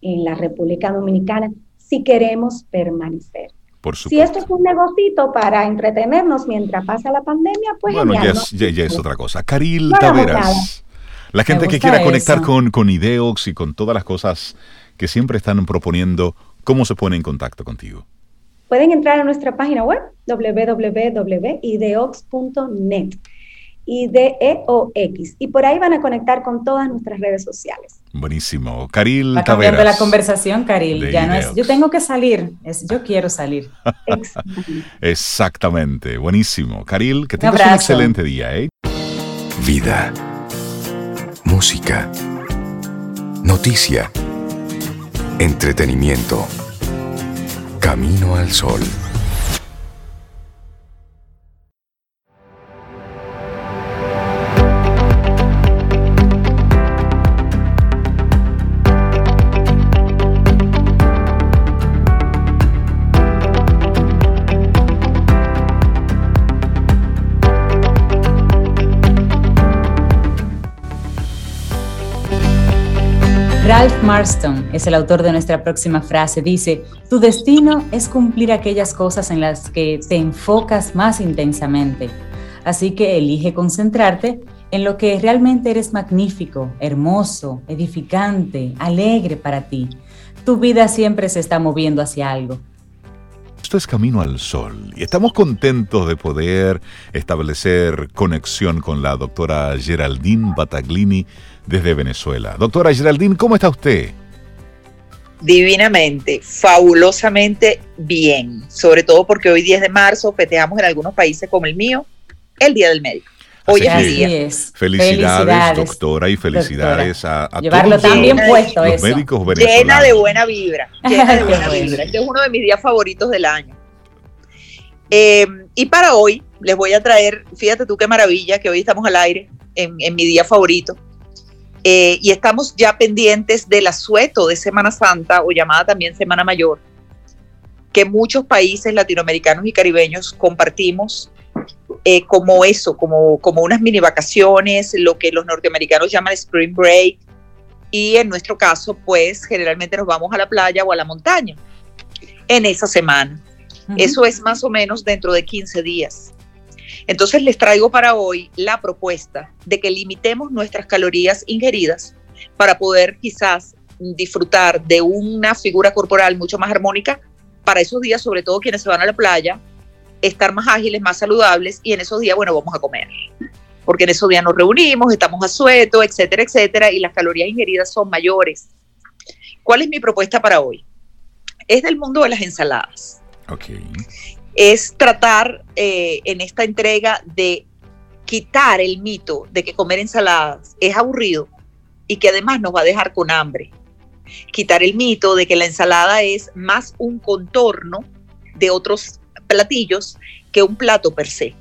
en la República Dominicana si queremos permanecer. Por si esto es un negocito para entretenernos mientras pasa la pandemia, pues bueno, ya, es, ya, es, otra cosa. Caril Taveras, la gente que quiera conectar con, con Ideox y con todas las cosas que siempre están proponiendo, ¿cómo se pone en contacto contigo? Pueden entrar a nuestra página web www.ideox.net IDEOX. Y por ahí van a conectar con todas nuestras redes sociales. Buenísimo. Caril Va cambiando la conversación, Caril. Ya no es, yo tengo que salir, es yo quiero salir. Exactamente. Buenísimo. Caril, que tengas un, un excelente día. ¿eh? Vida. Música. Noticia. Entretenimiento. Camino al Sol. Ralph Marston es el autor de nuestra próxima frase. Dice, tu destino es cumplir aquellas cosas en las que te enfocas más intensamente. Así que elige concentrarte en lo que realmente eres magnífico, hermoso, edificante, alegre para ti. Tu vida siempre se está moviendo hacia algo. Esto es Camino al Sol y estamos contentos de poder establecer conexión con la doctora Geraldine Bataglini desde Venezuela. Doctora Geraldine, ¿cómo está usted? Divinamente, fabulosamente bien, sobre todo porque hoy 10 de marzo festejamos en algunos países como el mío el Día del Médico. Hoy es mi día. Felicidades, doctora, y felicidades a, a Llevarlo todos tan bien puesto los médicos venezolanos. Llena de buena vibra, llena de [laughs] buena vibra. Este es uno de mis días favoritos del año. Eh, y para hoy les voy a traer, fíjate tú qué maravilla que hoy estamos al aire en, en mi día favorito. Eh, y estamos ya pendientes del asueto de Semana Santa o llamada también Semana Mayor, que muchos países latinoamericanos y caribeños compartimos eh, como eso, como, como unas mini vacaciones, lo que los norteamericanos llaman Spring Break, y en nuestro caso, pues generalmente nos vamos a la playa o a la montaña en esa semana. Eso es más o menos dentro de 15 días. Entonces les traigo para hoy la propuesta de que limitemos nuestras calorías ingeridas para poder quizás disfrutar de una figura corporal mucho más armónica para esos días, sobre todo quienes se van a la playa, estar más ágiles, más saludables y en esos días, bueno, vamos a comer. Porque en esos días nos reunimos, estamos a sueto, etcétera, etcétera, y las calorías ingeridas son mayores. ¿Cuál es mi propuesta para hoy? Es del mundo de las ensaladas. Okay. Es tratar eh, en esta entrega de quitar el mito de que comer ensaladas es aburrido y que además nos va a dejar con hambre. Quitar el mito de que la ensalada es más un contorno de otros platillos que un plato per se.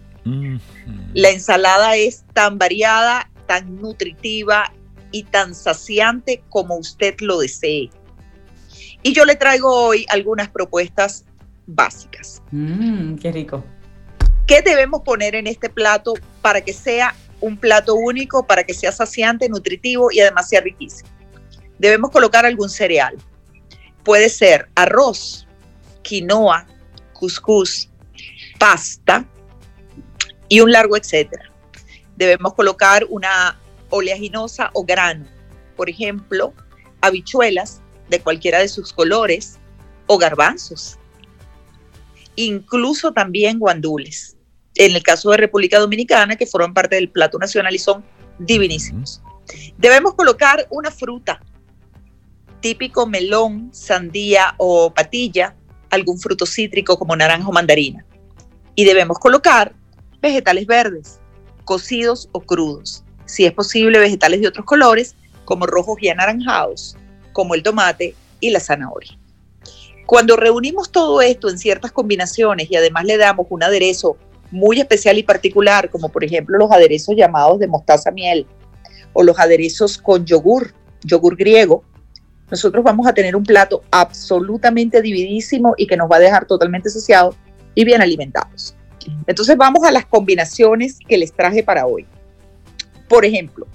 La ensalada es tan variada, tan nutritiva y tan saciante como usted lo desee. Y yo le traigo hoy algunas propuestas básicas. Mm, qué rico. ¿Qué debemos poner en este plato para que sea un plato único, para que sea saciante, nutritivo y además sea riquísimo? Debemos colocar algún cereal. Puede ser arroz, quinoa, cuscús, pasta y un largo etcétera. Debemos colocar una oleaginosa o grano, por ejemplo, habichuelas de cualquiera de sus colores o garbanzos incluso también guandules. En el caso de República Dominicana, que forman parte del plato nacional y son divinísimos. Debemos colocar una fruta, típico melón, sandía o patilla, algún fruto cítrico como naranja o mandarina. Y debemos colocar vegetales verdes, cocidos o crudos. Si es posible, vegetales de otros colores, como rojos y anaranjados, como el tomate y la zanahoria. Cuando reunimos todo esto en ciertas combinaciones y además le damos un aderezo muy especial y particular, como por ejemplo los aderezos llamados de mostaza miel o los aderezos con yogur, yogur griego, nosotros vamos a tener un plato absolutamente dividísimo y que nos va a dejar totalmente saciados y bien alimentados. Entonces vamos a las combinaciones que les traje para hoy. Por ejemplo,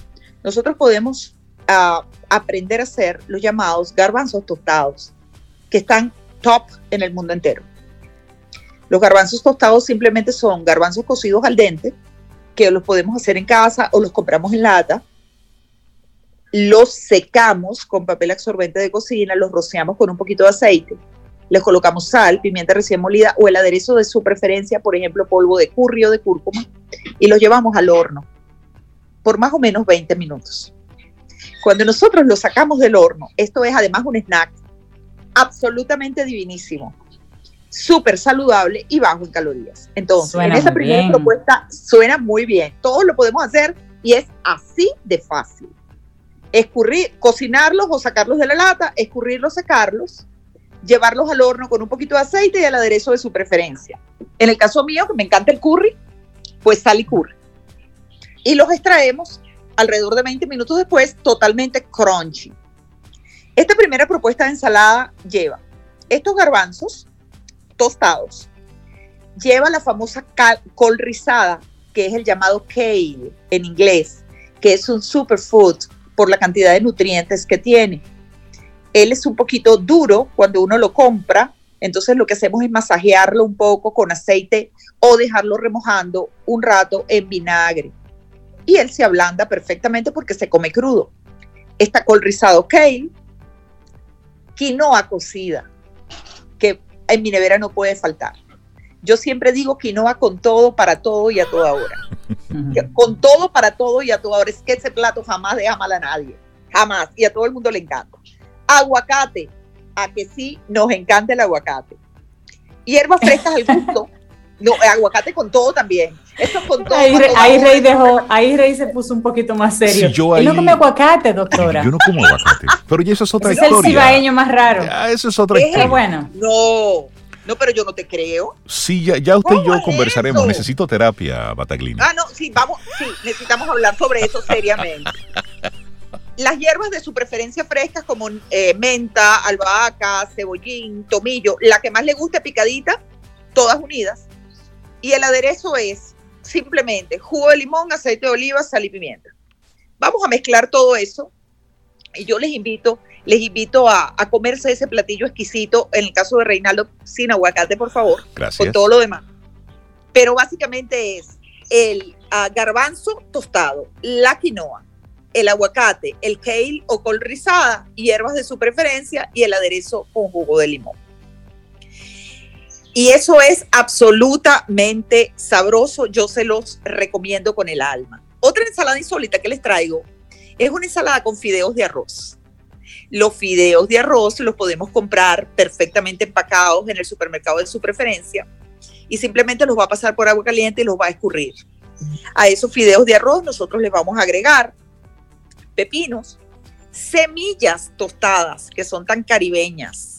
nosotros podemos ah, aprender a hacer los llamados garbanzos tostados, que están top en el mundo entero. Los garbanzos tostados simplemente son garbanzos cocidos al dente, que los podemos hacer en casa o los compramos en lata. Los secamos con papel absorbente de cocina, los rociamos con un poquito de aceite, les colocamos sal, pimienta recién molida o el aderezo de su preferencia, por ejemplo, polvo de curry o de cúrcuma, y los llevamos al horno por más o menos 20 minutos. Cuando nosotros los sacamos del horno, esto es además un snack absolutamente divinísimo, súper saludable y bajo en calorías. Entonces, en esa primera propuesta suena muy bien. Todos lo podemos hacer y es así de fácil. Escurrir, cocinarlos o sacarlos de la lata, escurrirlos, secarlos, llevarlos al horno con un poquito de aceite y el aderezo de su preferencia. En el caso mío, que me encanta el curry, pues sal y curry. Y los extraemos alrededor de 20 minutos después, totalmente crunchy. Esta primera propuesta de ensalada lleva estos garbanzos tostados, lleva la famosa col rizada, que es el llamado kale en inglés, que es un superfood por la cantidad de nutrientes que tiene. Él es un poquito duro cuando uno lo compra, entonces lo que hacemos es masajearlo un poco con aceite o dejarlo remojando un rato en vinagre. Y él se ablanda perfectamente porque se come crudo. Esta col rizado kale quinoa cocida, que en mi nevera no puede faltar. Yo siempre digo quinoa con todo, para todo y a toda hora. con todo, para todo y a toda hora. Es que ese plato jamás deja mal a nadie. Jamás. Y a todo el mundo le encanta. Aguacate. A que sí nos encanta el aguacate. Hierbas frescas al gusto. [laughs] No, aguacate con todo también. Eso con todo. Ahí, Rey dejó, ahí Rey se puso un poquito más serio. yo no come aguacate, doctora. Yo no como aguacate. Pero ya eso es otra historia. Es el cibaeño más raro. Ya, eso es otra historia. bueno. No. No, pero yo no te creo. Sí, ya, ya usted y yo conversaremos. Necesito terapia, Bataglina. Ah, no, sí, vamos, sí, necesitamos hablar sobre eso seriamente. Las hierbas de su preferencia frescas como eh, menta, albahaca, cebollín, tomillo, la que más le guste picadita, todas unidas. Y el aderezo es simplemente jugo de limón, aceite de oliva, sal y pimienta. Vamos a mezclar todo eso Y yo les invito, les invito a, a comerse ese platillo exquisito, en el caso de Reinaldo, sin aguacate, por favor, Gracias. con todo lo demás. Pero básicamente es el ah, garbanzo tostado, la quinoa, el aguacate, el kale o col rizada, hierbas de su preferencia y el aderezo con jugo de limón. Y eso es absolutamente sabroso. Yo se los recomiendo con el alma. Otra ensalada insólita que les traigo es una ensalada con fideos de arroz. Los fideos de arroz los podemos comprar perfectamente empacados en el supermercado de su preferencia y simplemente los va a pasar por agua caliente y los va a escurrir. A esos fideos de arroz nosotros les vamos a agregar pepinos, semillas tostadas que son tan caribeñas,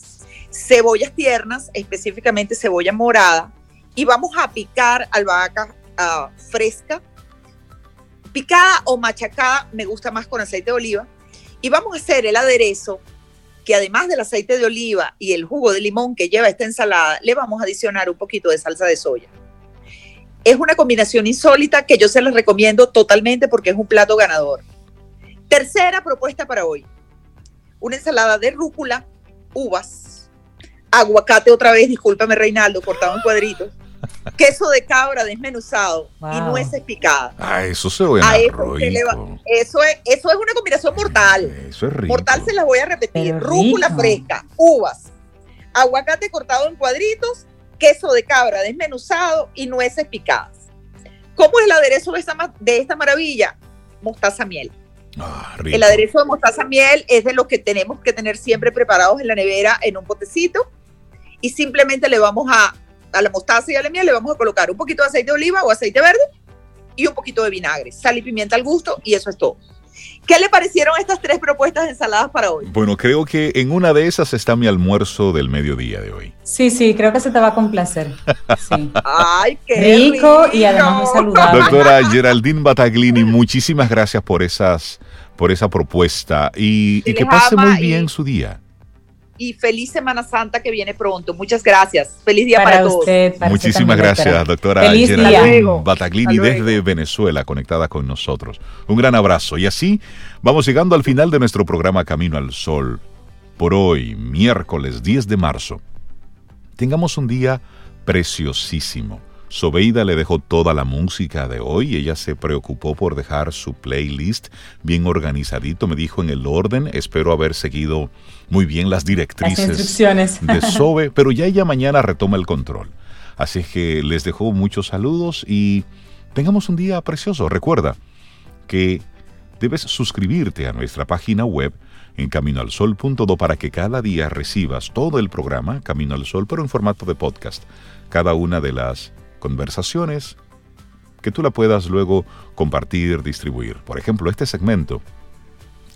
cebollas tiernas, específicamente cebolla morada, y vamos a picar albahaca ah, fresca, picada o machacada, me gusta más con aceite de oliva, y vamos a hacer el aderezo que además del aceite de oliva y el jugo de limón que lleva esta ensalada, le vamos a adicionar un poquito de salsa de soya. Es una combinación insólita que yo se les recomiendo totalmente porque es un plato ganador. Tercera propuesta para hoy. Una ensalada de rúcula, uvas, aguacate otra vez, discúlpame Reinaldo, cortado en cuadritos, [laughs] queso de cabra desmenuzado y nueces picadas. Ah, eso se A eso, eso, es, eso es una combinación mortal. Eso es rico. Mortal se las voy a repetir. Pero Rúcula rico. fresca, uvas, aguacate cortado en cuadritos, queso de cabra desmenuzado y nueces picadas. ¿Cómo es el aderezo de esta, ma- de esta maravilla? Mostaza miel. Ah. El aderezo de mostaza miel es de los que tenemos que tener siempre preparados en la nevera en un potecito y simplemente le vamos a, a la mostaza y a la miel le vamos a colocar un poquito de aceite de oliva o aceite verde y un poquito de vinagre, sal y pimienta al gusto y eso es todo. ¿Qué le parecieron estas tres propuestas de ensaladas para hoy? Bueno, creo que en una de esas está mi almuerzo del mediodía de hoy. Sí, sí, creo que se te va a complacer. Sí. ¡Ay, qué Rico y además muy saludable. Doctora Geraldine Bataglini, muchísimas gracias por esas por esa propuesta y, que pase ama muy y- bien su día. Y feliz Semana Santa que viene pronto. Muchas gracias. Feliz día para, Para todos. usted. para usted Muchísimas gracias, doctora Feliz día. Geraldine. Bataglini desde Venezuela, conectada con nosotros. Un gran abrazo. Y así vamos llegando al final de nuestro programa Camino al Sol. Por hoy, miércoles 10 de marzo, tengamos un día preciosísimo. Sobeida le dejó toda la música de hoy. Ella se preocupó por dejar su playlist bien organizadito. Me dijo en el orden. Espero haber seguido muy bien las directrices de Sobe, pero ya ella mañana retoma el control. Así es que les dejo muchos saludos y tengamos un día precioso. Recuerda que debes suscribirte a nuestra página web en caminoalsol.do para que cada día recibas todo el programa Camino al Sol, pero en formato de podcast. Cada una de las conversaciones que tú la puedas luego compartir, distribuir. Por ejemplo, este segmento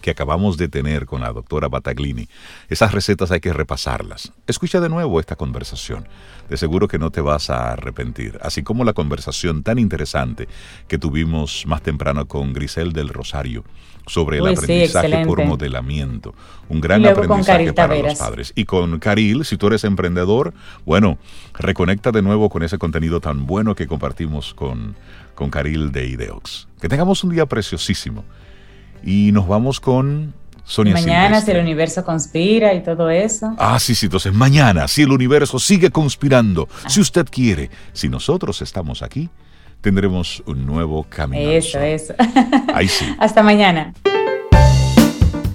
que acabamos de tener con la doctora Bataglini. Esas recetas hay que repasarlas. Escucha de nuevo esta conversación. De seguro que no te vas a arrepentir. Así como la conversación tan interesante que tuvimos más temprano con Grisel del Rosario sobre el Uy, sí, aprendizaje por modelamiento. Un gran aprendizaje para Taveras. los padres. Y con Caril, si tú eres emprendedor, bueno, reconecta de nuevo con ese contenido tan bueno que compartimos con, con Caril de Ideox. Que tengamos un día preciosísimo. Y nos vamos con Sonia Mañana, si el universo conspira y todo eso. Ah, sí, sí, entonces mañana, si el universo sigue conspirando, si usted quiere, si nosotros estamos aquí, tendremos un nuevo camino. Eso, eso. Ahí sí. [laughs] Hasta mañana.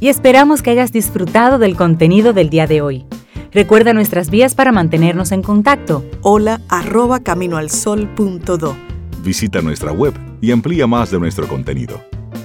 Y esperamos que hayas disfrutado del contenido del día de hoy. Recuerda nuestras vías para mantenernos en contacto. Hola arroba caminoalsol.do. Visita nuestra web y amplía más de nuestro contenido.